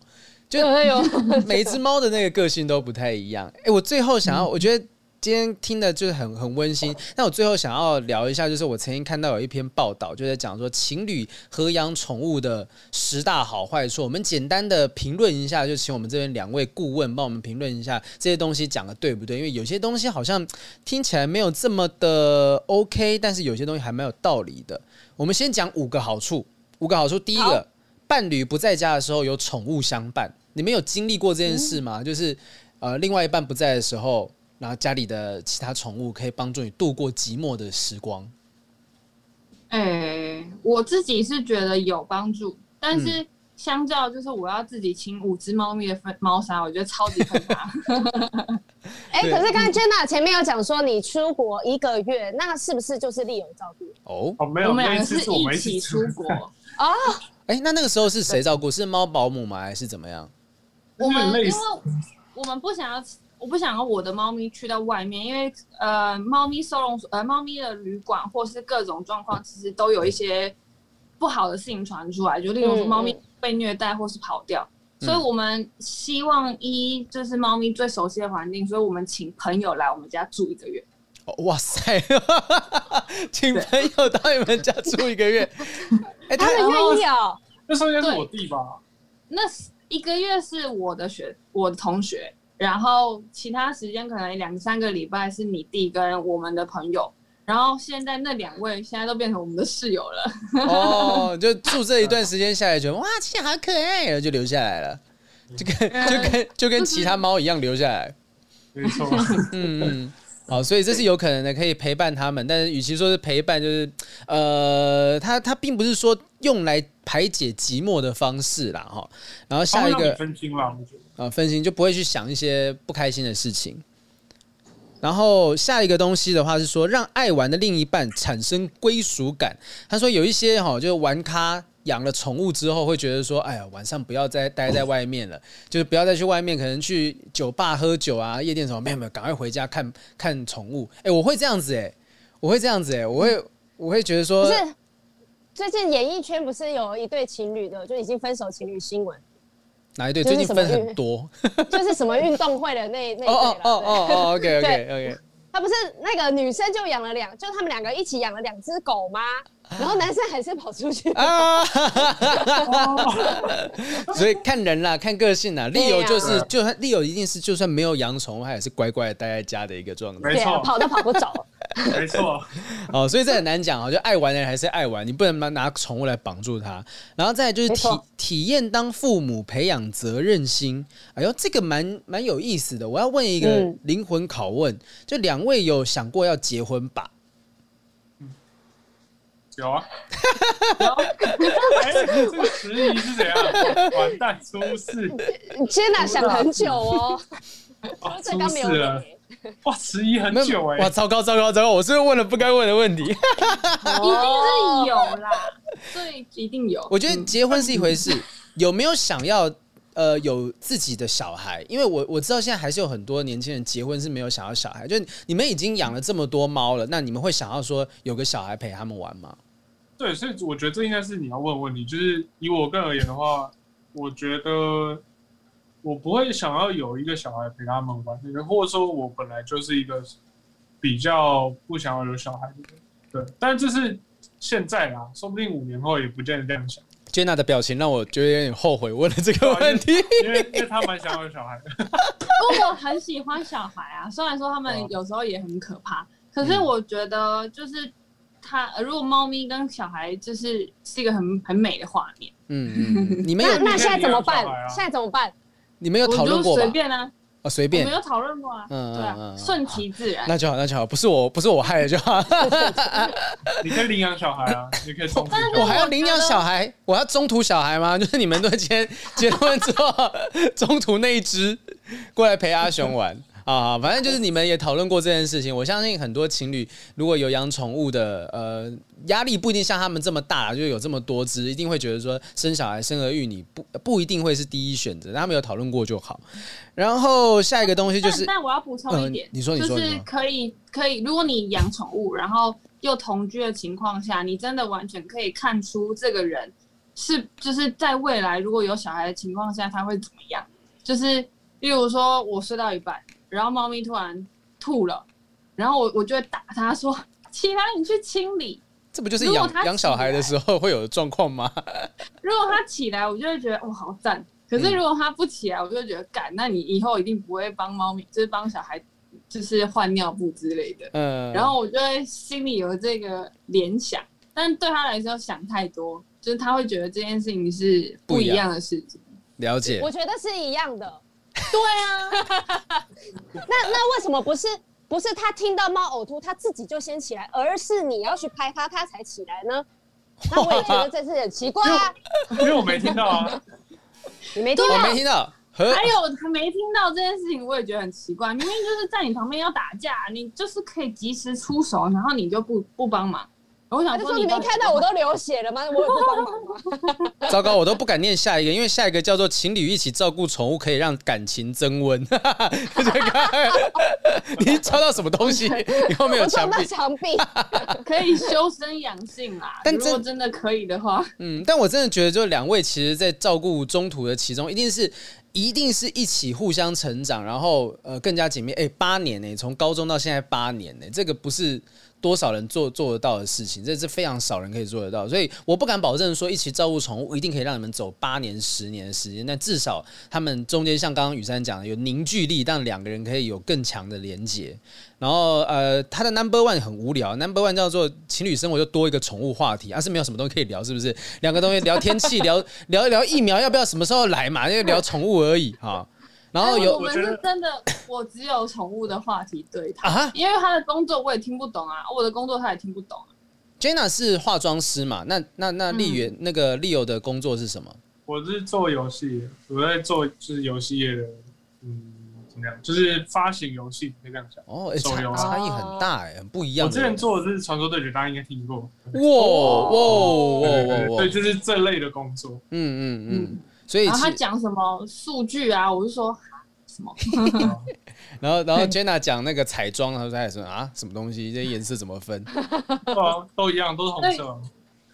就哎呦 [laughs] 每一只猫的那个个性都不太一样。哎，我最后想要，我觉得。今天听的就是很很温馨，那我最后想要聊一下，就是我曾经看到有一篇报道，就在讲说情侣合养宠物的十大好坏处。我们简单的评论一下，就请我们这边两位顾问帮我们评论一下这些东西讲的对不对？因为有些东西好像听起来没有这么的 OK，但是有些东西还蛮有道理的。我们先讲五个好处，五个好处，第一个，伴侣不在家的时候有宠物相伴，你们有经历过这件事吗？就是呃，另外一半不在的时候。然后家里的其他宠物可以帮助你度过寂寞的时光。哎、欸，我自己是觉得有帮助，但是相较就是我要自己请五只猫咪的分猫砂，我觉得超级可怕。[laughs] 哎、欸，可是刚才 Jenna 前面有讲说你出国一个月，那是不是就是利友照顾？哦哦，没有，我们两个是一起出国哦。哎、欸，那那个时候是谁照顾？是猫保姆吗？还是怎么样？我们因为我们不想要。我不想要我的猫咪去到外面，因为呃，猫咪收容所呃，猫咪的旅馆或是各种状况，其实都有一些不好的事情传出来，就例如说猫咪被虐待或是跑掉，嗯、所以我们希望一就是猫咪最熟悉的环境，所以我们请朋友来我们家住一个月。哇塞，[laughs] 请朋友到你们家住一个月，[laughs] 他们愿意哦。那时候应该是我弟吧？那一个月是我的学，我的同学。然后其他时间可能两三个礼拜是你弟跟我们的朋友，然后现在那两位现在都变成我们的室友了。哦，就住这一段时间下来，觉得哇，其实好可爱，然后就留下来了，就跟就跟就跟其他猫一样留下来。没错，嗯嗯。好，所以这是有可能的，可以陪伴他们。但是，与其说是陪伴，就是呃，他他并不是说用来排解寂寞的方式啦，哈。然后下一个分心了，我觉得啊，分心就不会去想一些不开心的事情。然后下一个东西的话是说，让爱玩的另一半产生归属感。他说有一些哈，就是玩咖。养了宠物之后，会觉得说：“哎呀，晚上不要再待在外面了，就是不要再去外面，可能去酒吧喝酒啊、夜店什么，没有没有，赶快回家看看宠物。”哎，我会这样子哎，我会这样子哎，我会我会觉得说，是最近演艺圈不是有一对情侣的，就已经分手情侣新闻？哪一队？最近分很多，[laughs] 就是什么运动会的那 [laughs] 那对哦哦哦哦，OK OK OK。他不是那个女生就养了两，就他们两个一起养了两只狗吗？然后男生还是跑出去啊，所以看人啦，看个性啦。丽友就是，就算丽友一定是，就算没有养宠物，他也是乖乖的待在家的一个状态。没错，跑都跑不走。[laughs] 没错。[laughs] 哦，所以这很难讲啊，就爱玩的人还是爱玩，你不能拿拿宠物来绑住他。然后再来就是体体验当父母，培养责任心。哎呦，这个蛮蛮有意思的。我要问一个灵魂拷问，就两位有想过要结婚吧？有啊，[laughs] 哎，这个迟疑是怎样？完蛋，出事！Jenna 想很久哦，出事了！哇，迟疑很久哎！哇，糟糕糟糕糟糕！我是不是问了不该问的问题？[laughs] 一定是有啦，对，一定有。我觉得结婚是一回事，有没有想要呃有自己的小孩？因为我我知道现在还是有很多年轻人结婚是没有想要小孩。就你们已经养了这么多猫了，那你们会想要说有个小孩陪他们玩吗？对，所以我觉得这应该是你要问的问题。就是以我个人而言的话，我觉得我不会想要有一个小孩陪他们玩，或者说我本来就是一个比较不想要有小孩的人。对，但这是现在啦，说不定五年后也不见得这样想。Jenna 的表情让我觉得有点后悔问了这个问题，因为因为他蛮想要有小孩的。[laughs] 我很喜欢小孩啊，虽然说他们有时候也很可怕，可是我觉得就是。他如果猫咪跟小孩就是是一个很很美的画面，嗯嗯，你们 [laughs] 有那那现在怎么办？现在怎么办？你们有讨论过吗？随便啊，啊随便，没有讨论过啊，嗯对啊，顺其自然，那就好，那就好，不是我不是我害的就好。[laughs] 你可以领养小孩啊，你可以中途，我还要领养小孩，我要中途小孩吗？就是你们都结结婚之后，[laughs] 中途那一只过来陪阿雄玩。啊，反正就是你们也讨论过这件事情。我相信很多情侣如果有养宠物的，呃，压力不一定像他们这么大，就有这么多只，一定会觉得说生小孩、生儿育女不不一定会是第一选择。他们有讨论过就好。然后下一个东西就是，但，但我要补充一点，呃、你说你说，就是可以可以，如果你养宠物，然后又同居的情况下，你真的完全可以看出这个人是就是在未来如果有小孩的情况下，他会怎么样？就是例如说我睡到一半。然后猫咪突然吐了，然后我我就会打它说：“起来，你去清理。”这不就是养养小孩的时候会有的状况吗？[laughs] 如果它起来，我就会觉得哇好赞。可是如果它不起来，我就会觉得干，那你以后一定不会帮猫咪，就是帮小孩，就是换尿布之类的。嗯。然后我就会心里有这个联想，但对他来说想太多，就是他会觉得这件事情是不一样的事情。了解。我觉得是一样的。对啊，[laughs] 那那为什么不是不是他听到猫呕吐，他自己就先起来，而是你要去拍他，他才起来呢？那我也觉得这是很奇怪啊，因为我没听到啊，[laughs] 你没听到，我没听到，还有还没听到这件事情，我也觉得很奇怪。明明就是在你旁边要打架，你就是可以及时出手，然后你就不不帮忙。我想说，你没看到我都流血了吗？我 [laughs] 有不帮忙吗？[laughs] 糟糕，我都不敢念下一个，因为下一个叫做“情侣一起照顾宠物可以让感情增温”。[laughs] 你抄到什么东西？你后面有墙壁？墙壁可以修身养性啊。但如果真的可以的话，嗯，但我真的觉得，就两位其实，在照顾中途的其中，一定是一定是一起互相成长，然后呃更加紧密。哎，八年呢，从高中到现在八年呢，这个不是。多少人做做得到的事情，这是非常少人可以做得到，所以我不敢保证说一起照顾宠物一定可以让你们走八年、十年的时间，但至少他们中间像刚刚雨珊讲的有凝聚力，让两个人可以有更强的连接。然后呃，他的 number one 很无聊，number one 叫做情侣生活就多一个宠物话题，而、是没有什么东西可以聊，是不是？两个东西聊天气，聊聊一聊疫苗要不要什么时候来嘛，就聊宠物而已哈。然后有，我们是真的，我只有宠物的话题对他，啊、因为他的工作我也听不懂啊，我的工作他也听不懂、啊。Jenna 是化妆师嘛？那那那丽媛、嗯、那个丽友的工作是什么？我是做游戏，我在做就是游戏业的，嗯，怎么样？就是发行游戏，可以这样讲。哦，欸、手游差异很大哎，很不一样。我之前做的是传说对决，大家应该听过。哇哇哇哇！对，就是这类的工作。嗯嗯嗯。嗯所以然后他讲什么数据啊？我就说什么？[laughs] 然后然后 Jenna 讲那个彩妆，他说他也说啊，什么东西？这颜色怎么分？[laughs] 都一样，都是红色。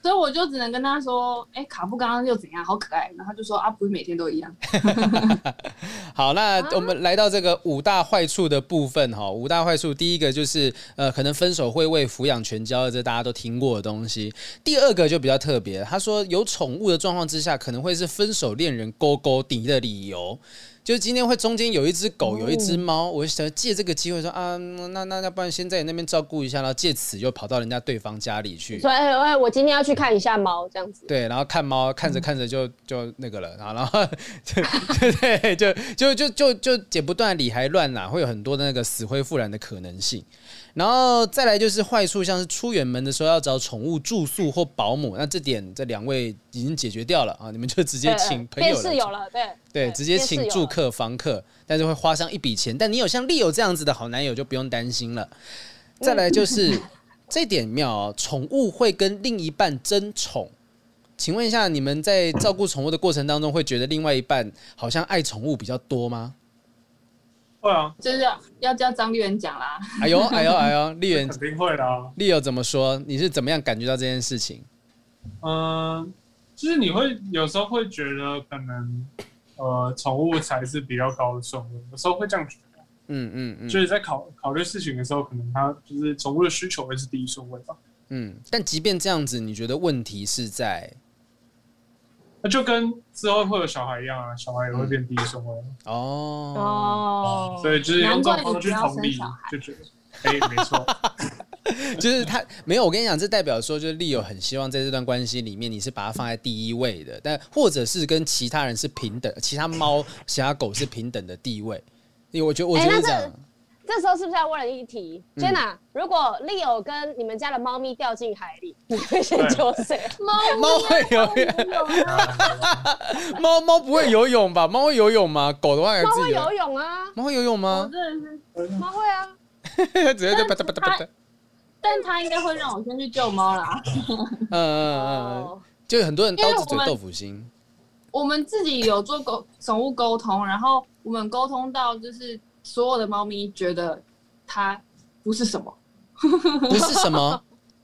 所以我就只能跟他说，哎，卡布刚刚又怎样？好可爱。然后他就说啊，不是每天都一样。[laughs] [laughs] 好，那我们来到这个五大坏处的部分哈。五大坏处，第一个就是呃，可能分手会为抚养权交，这大家都听过的东西。第二个就比较特别，他说有宠物的状况之下，可能会是分手恋人勾勾底的理由。就是今天会中间有一只狗，有一只猫，我想借这个机会说啊，那那要不然先在你那边照顾一下，然后借此又跑到人家对方家里去。所以，哎，我今天要去看一下猫，这样子。对，然后看猫，看着看着就就那个了，然后然后 [laughs] 对对，就就就就就剪不断理还乱啦，会有很多的那个死灰复燃的可能性。然后再来就是坏处，像是出远门的时候要找宠物住宿或保姆，那这点这两位已经解决掉了啊，你们就直接请朋友了，对对，直接请住客房客，但是会花上一笔钱。但你有像 Leo 这样子的好男友就不用担心了。再来就是这点妙哦，宠物会跟另一半争宠，请问一下，你们在照顾宠物的过程当中，会觉得另外一半好像爱宠物比较多吗？会啊，就是要要叫张丽媛讲啦。哎呦哎呦哎呦，丽媛 [laughs] 肯定会的。Leo 怎么说？你是怎么样感觉到这件事情？嗯，就是你会有时候会觉得可能呃宠物才是比较高的顺位，有时候会这样觉得。嗯嗯嗯，所以在考考虑事情的时候，可能它就是宠物的需求会是第一顺位吧。嗯，但即便这样子，你觉得问题是在？那就跟之后会有小孩一样啊，小孩也会变第一顺位哦哦，所以就是用这种方式去同理，就觉得哎，没错，[laughs] 就是他没有。我跟你讲，这代表说，就是 Leo 很希望在这段关系里面，你是把它放在第一位的，但或者是跟其他人是平等，其他猫、其他狗是平等的地位。因为我觉得，我觉得这样。这时候是不是要问了一题？Jenna，如果 Leo 跟你们家的猫咪掉进海里，你会先救谁？[laughs] 猫猫会游泳，[laughs] 猫猫不会游泳吧？猫会游泳吗？狗的话，猫会游泳啊？猫会游泳吗？真的是猫会啊，[laughs] 直接就啪嗒啪嗒啪嗒。但他应该会让我先去救猫啦。嗯嗯嗯，就很多人刀子嘴豆腐心。我们自己有做沟宠物沟通，然后我们沟通到就是。所有的猫咪觉得它不是什么，不是什么，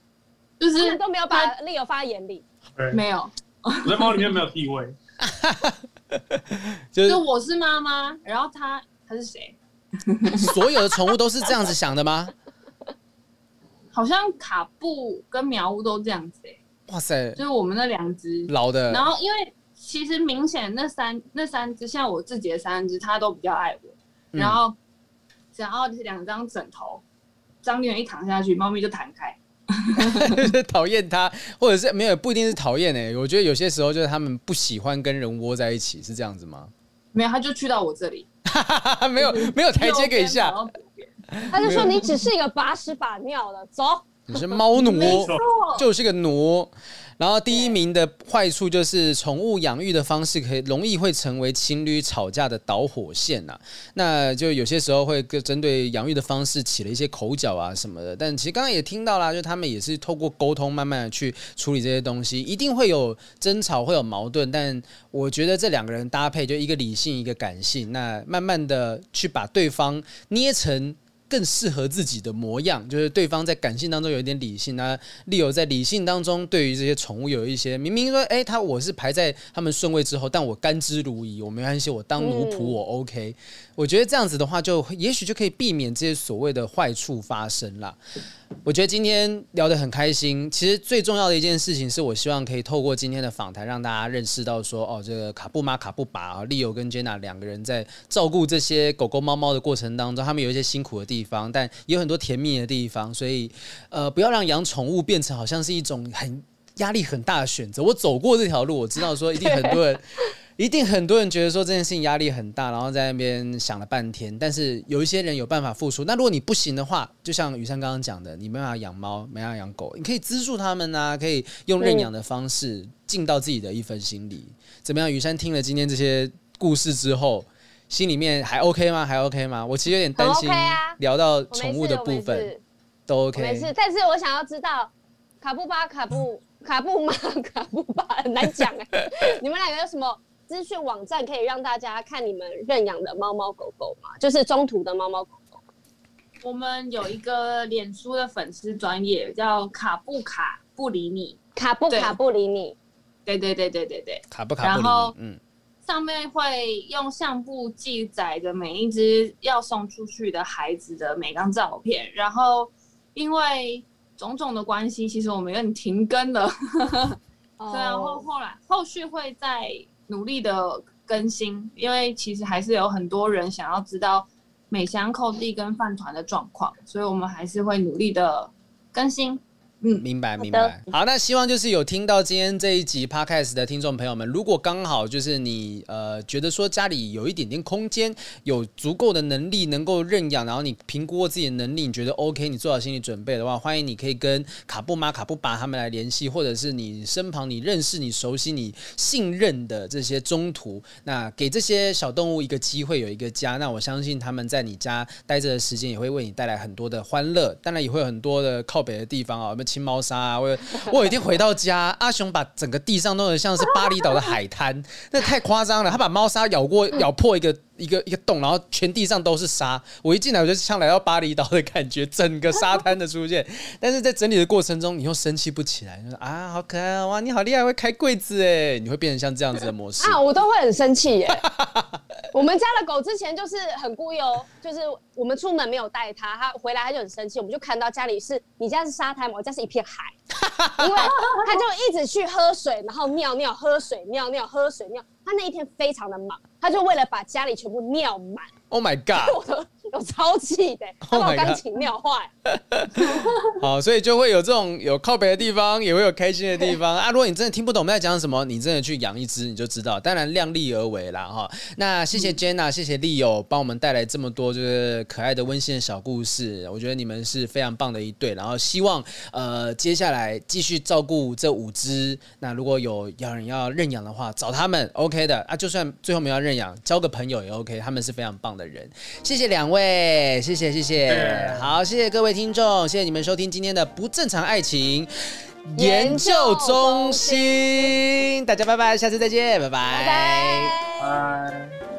[laughs] 就是都没有把 Leo 放在眼里，没有，我在猫里面没有地位，[laughs] 就是就我是妈妈，然后它它是谁？所有的宠物都是这样子想的吗？[laughs] 好像卡布跟苗屋都这样子哎、欸，哇塞，就是我们那两只。老的，然后因为其实明显那三那三只像我自己的三只，它都比较爱我。然后，只要两张枕头，张丽媛一躺下去，猫咪就弹开。[laughs] 讨厌它，或者是没有，不一定是讨厌哎。我觉得有些时候就是他们不喜欢跟人窝在一起，是这样子吗？没有，他就去到我这里，[laughs] 没有没有台阶可以下。[laughs] 他就说：“你只是一个把屎把尿的，走。”你是猫奴，就是个奴。然后第一名的坏处就是宠物养育的方式可以容易会成为情侣吵架的导火线呐、啊。那就有些时候会针对养育的方式起了一些口角啊什么的。但其实刚刚也听到啦，就他们也是透过沟通慢慢的去处理这些东西，一定会有争吵，会有矛盾。但我觉得这两个人搭配，就一个理性，一个感性，那慢慢的去把对方捏成。更适合自己的模样，就是对方在感性当中有一点理性啊，Leo 在理性当中对于这些宠物有一些明明说，哎，他我是排在他们顺位之后，但我甘之如饴，我没关系，我当奴仆我 OK。我觉得这样子的话，就也许就可以避免这些所谓的坏处发生了。我觉得今天聊得很开心。其实最重要的一件事情是，我希望可以透过今天的访谈，让大家认识到说，哦，这个卡布妈、卡布爸啊，Leo 跟 Jenna 两个人在照顾这些狗狗、猫猫的过程当中，他们有一些辛苦的地方，但也有很多甜蜜的地方。所以，呃，不要让养宠物变成好像是一种很压力很大的选择。我走过这条路，我知道说一定很多人。一定很多人觉得说这件事情压力很大，然后在那边想了半天。但是有一些人有办法付出。那如果你不行的话，就像雨珊刚刚讲的，你没办法养猫，没办法养狗，你可以资助他们啊，可以用认养的方式尽到自己的一份心力。怎么样？雨珊听了今天这些故事之后，心里面还 OK 吗？还 OK 吗？我其实有点担心，聊到宠物的部分都 OK。没事，但是我想要知道卡布巴、卡布、卡布马、卡布巴很难讲哎，[laughs] 你们两个有什么？资讯网站可以让大家看你们认养的猫猫狗狗吗？就是中途的猫猫狗狗。我们有一个脸书的粉丝专业叫卡布卡不理你，卡布卡不理你。对对对对对对，卡布卡不理你。然后，嗯，上面会用相簿记载着每一只要送出去的孩子的每张照片。然后，因为种种的关系，其实我们有点停更了。[laughs] 对，然后后来后续会再。努力的更新，因为其实还是有很多人想要知道美香扣地跟饭团的状况，所以我们还是会努力的更新。嗯，明白明白。好，那希望就是有听到今天这一集 Podcast 的听众朋友们，如果刚好就是你呃觉得说家里有一点点空间，有足够的能力能够认养，然后你评估过自己的能力，你觉得 OK，你做好心理准备的话，欢迎你可以跟卡布妈、卡布爸他们来联系，或者是你身旁你认识、你熟悉、你信任的这些中途，那给这些小动物一个机会，有一个家。那我相信他们在你家待着的时间也会为你带来很多的欢乐，当然也会有很多的靠北的地方啊，清猫砂啊！我我有一天回到家，阿雄把整个地上弄得像是巴厘岛的海滩，那太夸张了。他把猫砂咬过，咬破一个一个一个洞，然后全地上都是沙。我一进来我就像来到巴厘岛的感觉，整个沙滩的出现。[laughs] 但是在整理的过程中，你又生气不起来，就说啊，好可爱哇，你好厉害，会开柜子哎，你会变成像这样子的模式啊，我都会很生气耶。[laughs] 我们家的狗之前就是很孤幽，就是我们出门没有带它，它回来它就很生气。我们就看到家里是你家是沙滩吗？我家是一片海，因为它就一直去喝水，然后尿尿，喝水尿尿，喝水尿。它那一天非常的忙，它就为了把家里全部尿满。Oh my god！[laughs] 我的有超气的，[laughs] 他把钢琴尿坏。[laughs] 好，所以就会有这种有靠北的地方，也会有开心的地方 [laughs] 啊。如果你真的听不懂我们在讲什么，你真的去养一只，你就知道。当然量力而为啦，哈。那谢谢 Jenna，、嗯、谢谢 Leo 帮我们带来这么多就是可爱的温馨的小故事。我觉得你们是非常棒的一对。然后希望呃接下来继续照顾这五只。那如果有要人要认养的话，找他们 OK 的啊。就算最后没有认养，交个朋友也 OK。他们是非常棒的人。谢谢两位，谢谢谢谢。好，谢谢各位听众，谢谢你们收听今天的不正常爱情研究中心。大家拜拜，下次再见，拜拜，拜拜。拜。